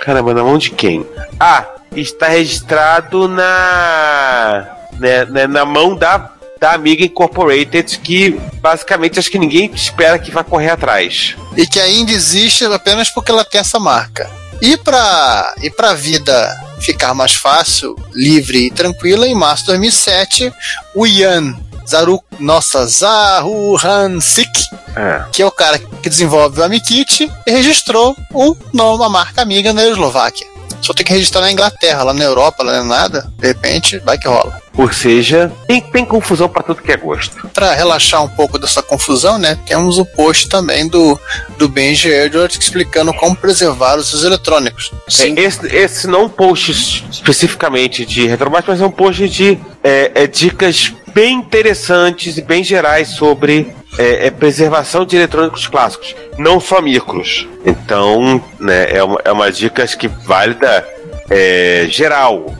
Caramba, na mão de quem? Ah, está registrado na. Né, né, na mão da, da Amiga Incorporated, que basicamente acho que ninguém espera que vá correr atrás. E que ainda existe apenas porque ela tem essa marca. E para e a vida ficar mais fácil, livre e tranquila, em março de 2007, o Ian Zaru, nossa, Zahu Hansik, É. que é o cara que desenvolve o Amikit, registrou o nome, a marca amiga na Eslováquia. Só tem que registrar na Inglaterra, lá na Europa, lá não é nada. De repente, vai que rola. Ou seja, tem, tem confusão para tudo que é gosto. Para relaxar um pouco dessa confusão, né, temos o post também do, do Benji Edwards explicando como preservar os seus eletrônicos. É, esse, esse não é um post especificamente de retrobate, mas é um post de é, é, dicas bem interessantes e bem gerais sobre é, é, preservação de eletrônicos clássicos, não só micros. Então, né, é uma, é uma dica acho que válida é, geral,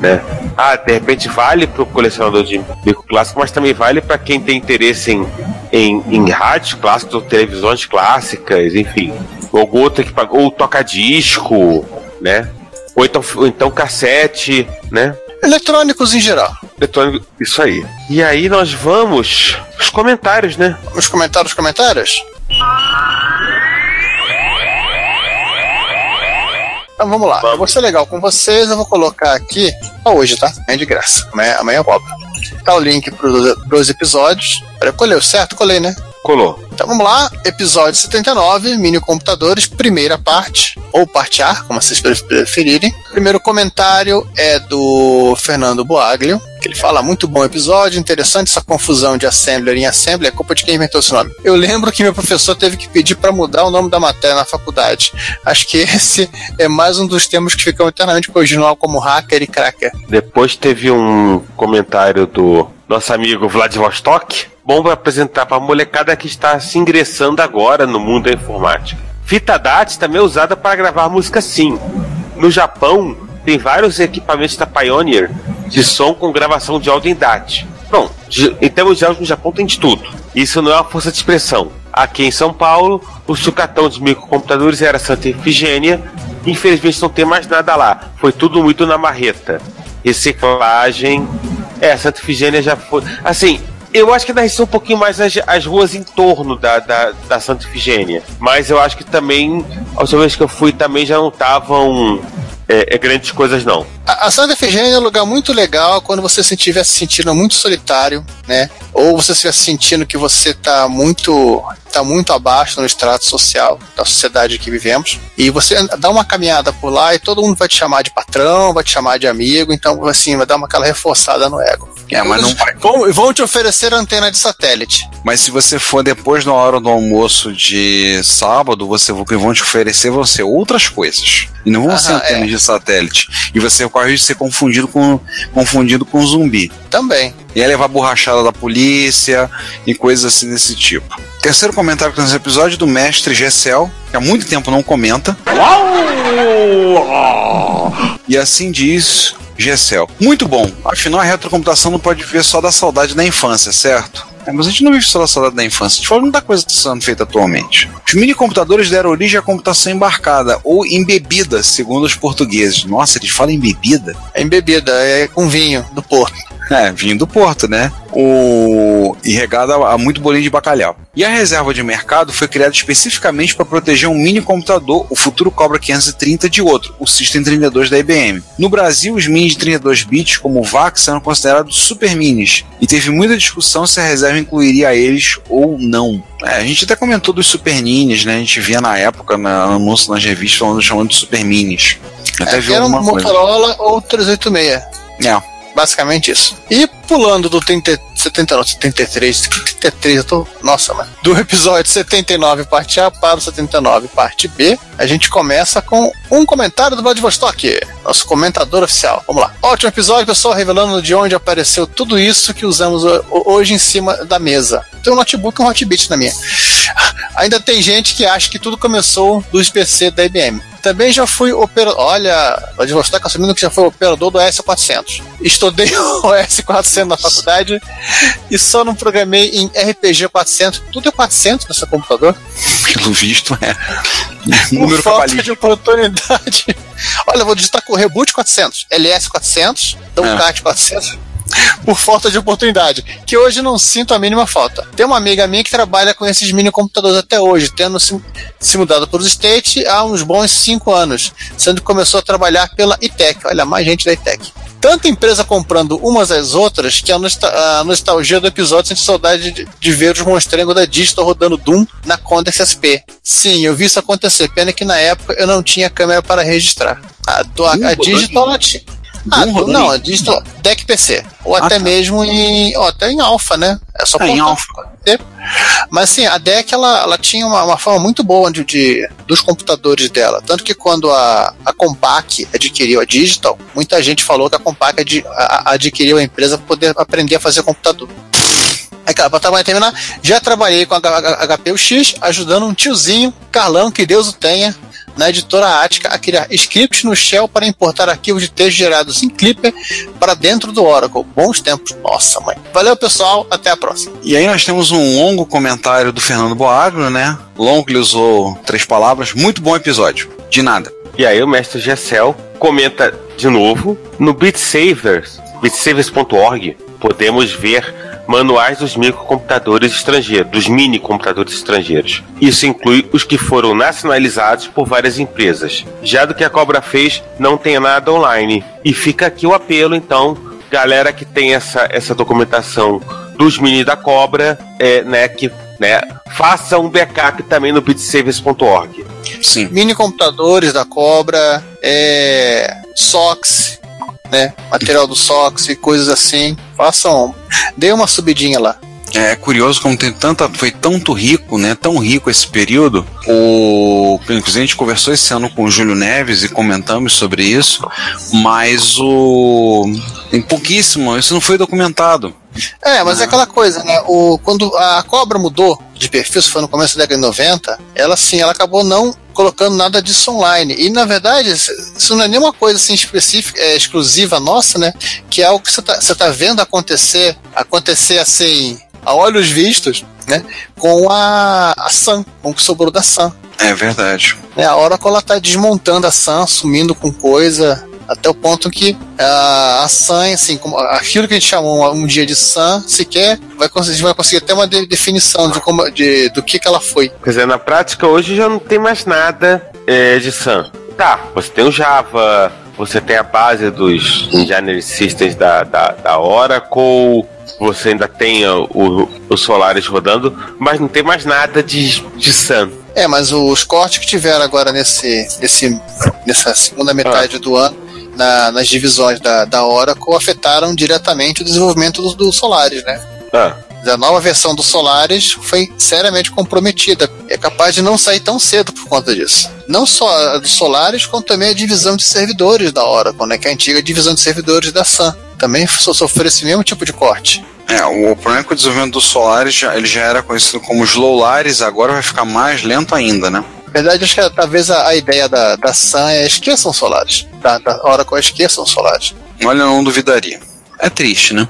né? Ah, de repente vale para o colecionador de micro clássico, mas também vale para quem tem interesse em, em, em rádios clássicos ou televisões clássicas, enfim, ou outra que ou toca disco, né? Ou então, ou então cassete, né? Eletrônicos em geral. Eletrônico, isso aí. E aí nós vamos os comentários, né? Os comentários, comentários? Então vamos lá. Eu vou ser legal com vocês, eu vou colocar aqui. Só hoje, tá? É de graça. Amanhã, amanhã eu cobro. Tá o link pro, pros episódios. Peraí, colheu certo? Colei, né? Colou. Então vamos lá, episódio 79, mini computadores, primeira parte, ou parte A, como vocês preferirem. Primeiro comentário é do Fernando Boaglio, que ele fala muito bom episódio, interessante essa confusão de assembler em assembly, é culpa de quem inventou esse nome. Eu lembro que meu professor teve que pedir para mudar o nome da matéria na faculdade. Acho que esse é mais um dos temas que ficam eternamente original como hacker e cracker. Depois teve um comentário do nosso amigo Vladivostok. Bom para apresentar para a molecada que está se ingressando agora no mundo da informática. Fita DAT também é usada para gravar música sim. No Japão, tem vários equipamentos da Pioneer de som com gravação de em DAT. Bom, em termos de áudio no Japão tem de tudo. Isso não é uma força de expressão. Aqui em São Paulo, o sucatão dos microcomputadores era Santa Efigênia. Infelizmente não tem mais nada lá. Foi tudo muito na marreta. Reciclagem. É, Santa Efigênia já foi. Assim, eu acho que ainda um pouquinho mais as, as ruas em torno da, da, da Santa Efigênia. Mas eu acho que também, a última vez que eu fui, também já não estavam é, é, grandes coisas, não. A, a Santa Efigênia é um lugar muito legal quando você se estiver se sentindo muito solitário, né? Ou você estiver sentindo que você está muito tá muito abaixo no extrato social da sociedade que vivemos. E você dá uma caminhada por lá e todo mundo vai te chamar de patrão, vai te chamar de amigo, então assim, vai dar uma aquela reforçada no ego. É, mas não vai. Vão, vão te oferecer antena de satélite. Mas se você for depois da hora do almoço de sábado, você vão te oferecer ser outras coisas. E não vão ser Aham, antenas é. de satélite. E você corre de ser confundido com, confundido com zumbi. Também. Aí levar borrachada da polícia e coisas assim desse tipo. Terceiro comentário que nesse episódio é do mestre Gessel, que há muito tempo não comenta. E assim diz Gessel. Muito bom. Afinal, a retrocomputação não pode viver só da saudade da infância, certo? É, mas a gente não vive só da saudade da infância. A gente fala muita coisa está sendo feita atualmente. Os minicomputadores deram origem à computação embarcada, ou embebida, segundo os portugueses. Nossa, eles falam embebida? É embebida, é com vinho do porto. É, vinho do Porto, né? O... E regada a muito bolinho de bacalhau. E a reserva de mercado foi criada especificamente para proteger um mini computador, o futuro Cobra 530 de outro, o System 32 da IBM. No Brasil, os minis de 32 bits, como o VAX, eram considerados super minis, e teve muita discussão se a reserva incluiria eles ou não. É, a gente até comentou dos super minis, né? A gente via na época, na anúncio nas revistas, falando, chamando de super minis. Até É, viu era um coisa. Motorola ou 386. É. Basicamente isso. E pulando do 30, 79, 73, 33, eu tô. Nossa, mano. Do episódio 79, parte A, para o 79, parte B, a gente começa com um comentário do Vladivostok, nosso comentador oficial. Vamos lá. Ótimo episódio, pessoal, revelando de onde apareceu tudo isso que usamos ho- hoje em cima da mesa. Tem um notebook e um hotbit na minha. Ainda tem gente que acha que tudo começou dos PC da IBM. Também já fui operador. Olha, o Vladivostok assumindo que já foi operador do S400. Estudei o S400 na faculdade e só não programei em RPG 400. Tudo é 400 nesse computador. Pelo visto, é. Por Número falta cabalístico. de oportunidade. Olha, eu vou digitar com reboot 400, LS 400, Tomcat 400. Por falta de oportunidade, que hoje não sinto a mínima falta. Tem uma amiga minha que trabalha com esses mini computadores até hoje, tendo se, se mudado para os States há uns bons 5 anos, sendo que começou a trabalhar pela ITEC. Olha, mais gente da ITEC. Tanta empresa comprando umas às outras que a, a nostalgia do episódio sente saudade de, de ver os monstrengos da Digital rodando Doom na Condex SP. Sim, eu vi isso acontecer. Pena que na época eu não tinha câmera para registrar. A, a, a Digital ela tinha. Ah, não, em- a Digital Deck PC. Ou Ah, até tá. mesmo em. Ó, até em Alpha, né? É só Ah, em. É. Mas assim, a DEC ela, ela tinha uma, uma forma muito boa de, de- dos computadores dela. Tanto que quando a, a Compaq adquiriu a Digital, muita gente falou que a Compaq adi- a- a- adquiriu a empresa para poder aprender a fazer computador. Pra trabalhar terminar, já trabalhei com a HPUX, ajudando um tiozinho, Carlão, que Deus o tenha, na editora Ática, a criar scripts no Shell para importar arquivos de texto gerados em Clipper para dentro do Oracle. Bons tempos. Nossa, mãe. Valeu, pessoal. Até a próxima. E aí nós temos um longo comentário do Fernando Boagro, né? Longo, ele usou três palavras. Muito bom episódio. De nada. E aí o mestre Gessel comenta de novo, no Beat Savers, beatsavers.org, podemos ver manuais dos microcomputadores estrangeiros, dos mini computadores estrangeiros. Isso inclui os que foram nacionalizados por várias empresas. Já do que a Cobra fez, não tem nada online. E fica aqui o apelo, então, galera que tem essa, essa documentação dos mini da Cobra, é, né, que né, faça um backup também no beatsavers.org. Sim. Mini computadores da Cobra, é, SOX, né? Material do SOX e coisas assim. Façam. Dê uma subidinha lá. É curioso como tem tanta. Foi tanto rico, né? Tão rico esse período. O. Inclusive a gente conversou esse ano com o Júlio Neves e comentamos sobre isso. Mas o. Tem pouquíssimo, isso não foi documentado. É, mas é aquela coisa, né? O, quando a cobra mudou de perfil, isso foi no começo da década de 90, ela sim, ela acabou não colocando nada disso online. E na verdade, isso não é nenhuma coisa assim específica, é, exclusiva nossa, né? Que é algo que você tá, você tá vendo acontecer, acontecer assim, a olhos vistos, né? Com a, a Sun, com o que sobrou da Sun. É verdade. né, a Oracle ela tá desmontando a Sun, sumindo com coisa, até o ponto que a, a Sun, assim, como, aquilo que a gente chamou um, um dia de Sun, sequer vai conseguir, vai conseguir ter uma de- definição de como, de, do que, que ela foi. Quer dizer, na prática hoje já não tem mais nada é, de SAM. Tá, você tem o Java, você tem a base dos Engineering Systems da, da, da Oracle, você ainda tem o, o, Solaris rodando, mas não tem mais nada de, de SAM. É, mas os cortes que tiveram agora nesse, nesse, nessa segunda metade do ano, na- nas divisões da, da Oracle, afetaram diretamente o desenvolvimento do, do Solaris, né? Ah, A nova versão do Solaris foi seriamente comprometida. É capaz de não sair tão cedo por conta disso. Não só a do Solaris, como também a divisão de servidores da Oracle, né, que é a antiga divisão de servidores da Sun. Também so- sofreu esse mesmo tipo de corte. É, o problema é que o desenvolvimento do Solaris já, ele já era conhecido como Slowlaris, agora vai ficar mais lento ainda, né? Na verdade, acho que talvez a, a ideia da, da Sun é esqueçam Solaris. Da, da Oracle é esqueçam Solaris. Olha, eu não duvidaria. É triste, né?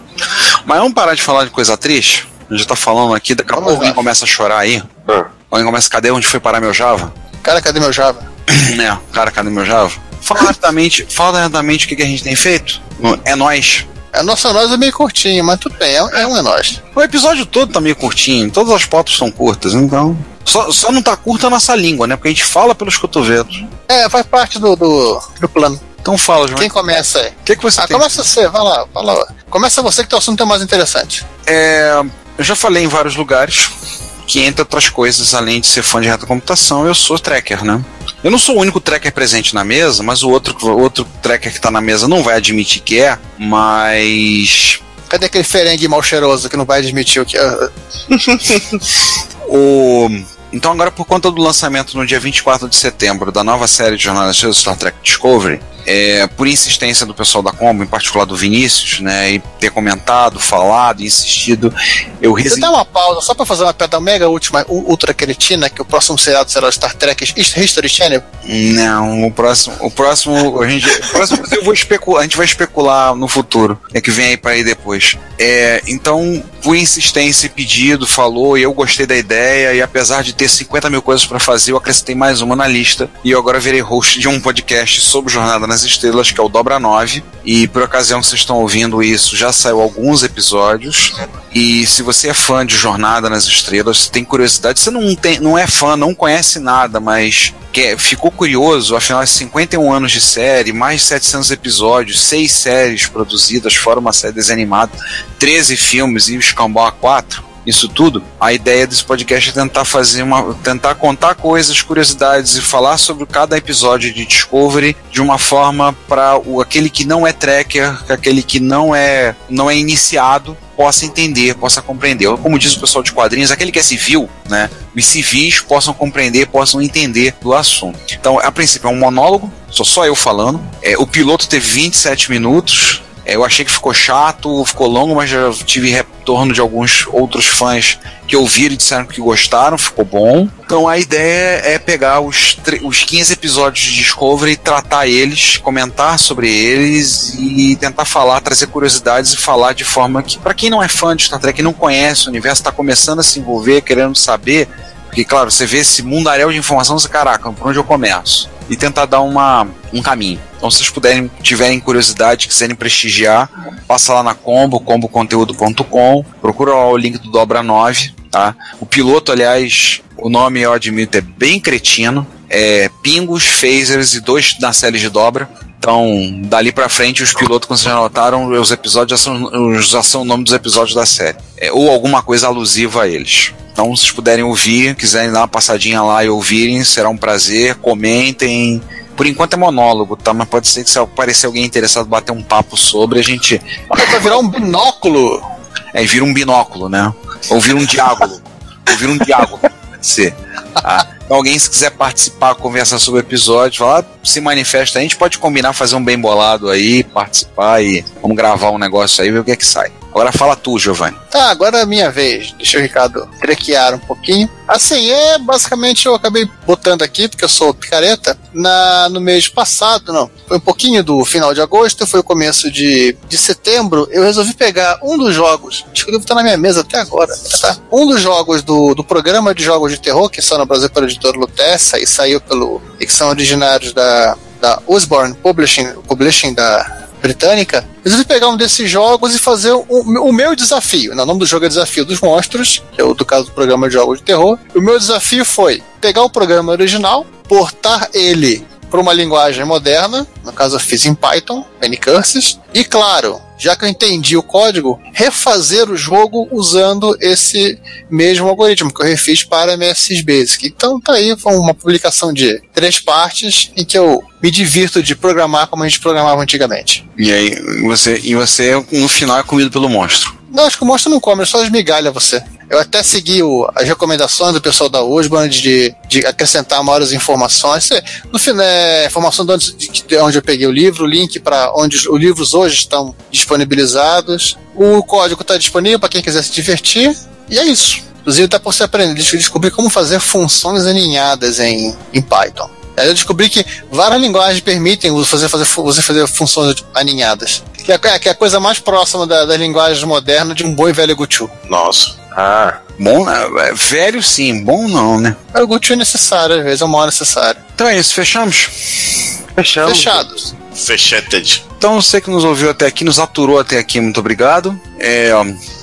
Mas vamos parar de falar de coisa triste? A gente já tá falando aqui, daqui a pouco alguém começa a chorar aí. ah. Alguém começa, cadê onde foi parar meu Java? Cara, cadê meu Java? É, cara, cadê meu Java? Fala rapidamente, fala rapidamente o que, que a gente tem feito. É nós. A nossa nós é meio curtinho, mas tudo bem, é, é um é nós. O episódio todo tá meio curtinho, todas as pautas são curtas, então. Só, só não tá curta a nossa língua, né? Porque a gente fala pelos cotovelos. É, faz parte do, do, do plano. Então fala, João. Quem começa aí? O que, que você Ah, tem? começa você, vai lá, vai lá. Começa você que teu assunto é mais interessante. É, eu já falei em vários lugares que, entre outras coisas, além de ser fã de reta computação, eu sou tracker, né? Eu não sou o único tracker presente na mesa, mas o outro, outro tracker que tá na mesa não vai admitir que é, mas. Cadê aquele ferengue mal cheiroso que não vai admitir o que é? O... Então, agora, por conta do lançamento no dia 24 de setembro da nova série de jornalistas do Star Trek Discovery, é, por insistência do pessoal da Combo, em particular do Vinícius, né, e ter comentado, falado, insistido, eu Você resolvi. dá uma pausa só pra fazer uma pedra mega última, ultra cretina, que o próximo seriado será o Star Trek History Channel. Não, o próximo, o próximo, a gente, o próximo eu vou especular, a gente vai especular no futuro, é que vem aí para aí depois. É, então, por insistência e pedido, falou, e eu gostei da ideia, e apesar de ter 50 mil coisas para fazer, eu acrescentei mais uma na lista, e eu agora virei host de um podcast sobre Jornada nas Estrelas, que é o Dobra 9, e por ocasião que vocês estão ouvindo isso, já saiu alguns episódios, e se você é fã de Jornada nas Estrelas, tem curiosidade, você não, tem, não é fã, não conhece nada, mas quer, ficou curioso, afinal, 51 anos de série, mais de 700 episódios, 6 séries produzidas, fora uma série desanimada, 13 filmes e o Escambau a 4. Isso tudo, a ideia desse podcast é tentar fazer uma. tentar contar coisas, curiosidades e falar sobre cada episódio de Discovery de uma forma para aquele que não é tracker, aquele que não é, não é iniciado, possa entender, possa compreender. Como diz o pessoal de quadrinhos, aquele que é civil, né? Os civis possam compreender, possam entender do assunto. Então, a princípio, é um monólogo, sou só eu falando. É, o piloto teve 27 minutos. Eu achei que ficou chato, ficou longo, mas já tive retorno de alguns outros fãs que ouviram e disseram que gostaram, ficou bom. Então a ideia é pegar os, os 15 episódios de Discovery, tratar eles, comentar sobre eles e tentar falar, trazer curiosidades e falar de forma que, para quem não é fã de Star Trek, não conhece o universo, está começando a se envolver, querendo saber, porque claro, você vê esse mundaréu de informação, você, caraca, por onde eu começo? E tentar dar uma, um caminho. Então, se vocês puderem, tiverem curiosidade, quiserem prestigiar, passa lá na Combo, comboconteúdo.com, procura lá o link do Dobra 9, tá? O piloto, aliás, o nome eu admito é bem cretino, é Pingos, Phasers e dois na série de dobra. Então, dali pra frente, os pilotos, como vocês já notaram, os episódios já são, já são o nome dos episódios da série. É, ou alguma coisa alusiva a eles. Então, se puderem ouvir, quiserem dar uma passadinha lá e ouvirem, será um prazer. Comentem. Por enquanto é monólogo, tá? Mas pode ser que se aparecer alguém interessado bater um papo sobre, a gente. Vai virar um binóculo. É, vira um binóculo, né? Ou vira um diálogo. Ou vira um diálogo, ser. Tá? Então, alguém, se quiser participar, conversar sobre o episódio, falar, se manifesta, a gente pode combinar, fazer um bem bolado aí, participar e vamos gravar um negócio aí, ver o que é que sai. Agora fala tu, Giovanni. Tá, agora é a minha vez. Deixa o Ricardo trequear um pouquinho. Assim, é basicamente eu acabei botando aqui, porque eu sou picareta, na, no mês passado, não. Foi um pouquinho do final de agosto, foi o começo de, de setembro. Eu resolvi pegar um dos jogos, acho que ele tá na minha mesa até agora, tá? Um dos jogos do, do programa de jogos de terror, que saiu no Brasil pela editora Lutessa e saiu pelo. que são originários da, da Osborne Publishing, Publishing da britânica, resolvi pegar um desses jogos e fazer o, o meu desafio. O nome do jogo é Desafio dos Monstros, que é o do caso do programa de jogos de terror. O meu desafio foi pegar o programa original, portar ele para uma linguagem moderna, no caso eu fiz em Python, N-Curses, e claro, já que eu entendi o código, refazer o jogo usando esse mesmo algoritmo que eu refiz para MSX Basic. Então tá aí, uma publicação de três partes em que eu me divirto de programar como a gente programava antigamente. E aí, você, e você no final é comido pelo monstro. Não, acho que o monstro não come, só esmigalha você. Eu até segui o, as recomendações do pessoal da Osborne de, de acrescentar maiores informações. Cê- No final, é, informação de onde, de onde eu peguei o livro, o link para onde os, os livros hoje estão disponibilizados. O código está disponível para quem quiser se divertir. E é isso. Inclusive dá para você aprender, descobrir como fazer funções aninhadas em, em Python. Aí eu descobri que várias linguagens permitem você fazer, você fazer funções aninhadas. Que é, que é a coisa mais próxima da, das linguagens modernas de um bom e velho Guchu. Nossa. Ah, bom, é, velho sim, bom não, né? O Guchu é necessário, às vezes é o maior necessário. Então é isso, fechamos? Fechamos. Fechados. Fecheted. Então, você que nos ouviu até aqui, nos aturou até aqui, muito obrigado. É,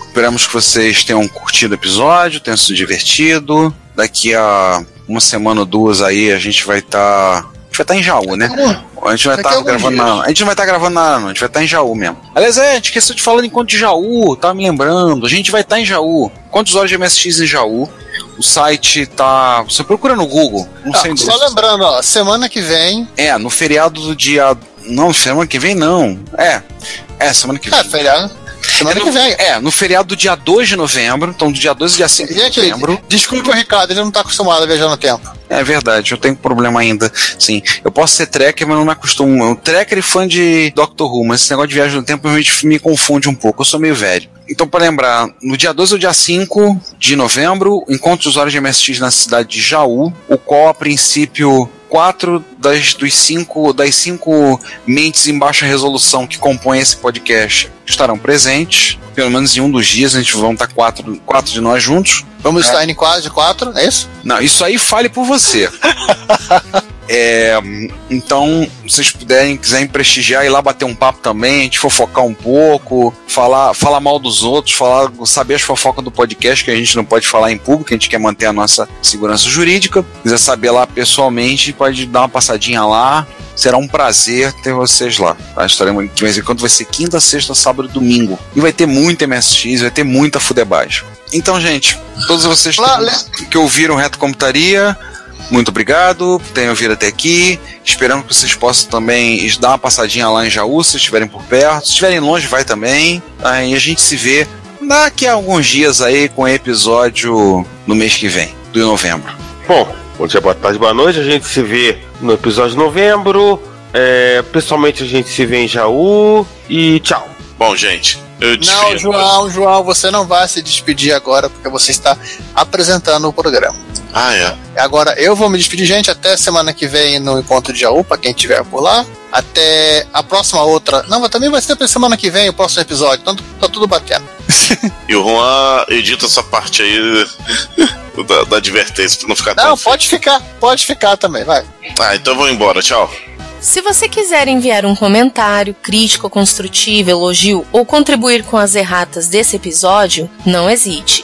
esperamos que vocês tenham curtido o episódio, tenham se divertido. Daqui a uma semana ou duas aí a gente vai estar. Tá, a gente vai estar tá em Jaú, né? A gente vai estar tá gravando na, A gente não vai estar tá gravando nada, não. A gente vai estar tá em Jaú mesmo. Aliás, é, a gente esqueceu de falar encontro de Jaú, tá me lembrando. A gente vai estar em Jaú. Quantos horas de MSX em Jaú? O site tá. Você procura no Google. Não ah, sei Só lembrando, ó, semana que vem. É, no feriado do dia. Não, semana que vem não. É. É, semana que é, vem. É, feriado. Semana é no, que vem. É, no feriado do dia 2 de novembro, então do dia 2 ao dia 5 de novembro. Desculpa o Ricardo, ele não tá acostumado a viajar no tempo. É verdade, eu tenho problema ainda. Sim, eu posso ser tracker, mas não me acostumo. Eu tracker e fã de Doctor Who, mas esse negócio de viagem no tempo realmente me confunde um pouco. Eu sou meio velho. Então, para lembrar, no dia 12 ou dia 5 de novembro, encontro os usuários de MSX na cidade de Jaú, o qual a princípio quatro das, dos cinco, das cinco mentes em baixa resolução que compõem esse podcast estarão presentes. Pelo menos em um dos dias a gente vão estar quatro, quatro de nós juntos. Vamos é. estar em quase quatro, é isso? Não, isso aí fale por você. É, então, se vocês puderem, quiserem prestigiar e lá bater um papo também, a gente fofocar um pouco, falar, falar mal dos outros, falar, saber as fofocas do podcast que a gente não pode falar em público, a gente quer manter a nossa segurança jurídica. Quiser saber lá pessoalmente, pode dar uma passadinha lá. Será um prazer ter vocês lá. Tá? Estaremos de vez em quando vai ser quinta, sexta, sábado e domingo. E vai ter muito MSX, vai ter muita fudebagem. Então, gente, todos vocês que, que ouviram Reto Computaria, muito obrigado por terem ouvido até aqui. Esperamos que vocês possam também dar uma passadinha lá em Jaú, se estiverem por perto. Se estiverem longe, vai também. Aí a gente se vê daqui a alguns dias aí com o episódio no mês que vem, do novembro. Bom, bom dia, boa tarde, boa noite. A gente se vê no episódio de novembro. É, pessoalmente a gente se vê em Jaú. E tchau. Bom, gente, não, João, João, você não vai se despedir agora porque você está apresentando o programa. Ah, é. Agora eu vou me despedir, gente, até semana que vem no encontro de Jaú, pra quem estiver por lá. Até a próxima outra. Não, mas também vai ser pra semana que vem o próximo episódio, então tá tudo batendo. e o Juan edita essa parte aí da, da advertência pra não ficar Não, tão pode feio. ficar, pode ficar também, vai. Ah, então eu vou embora, tchau. Se você quiser enviar um comentário, crítico, construtivo, elogio ou contribuir com as erratas desse episódio, não hesite.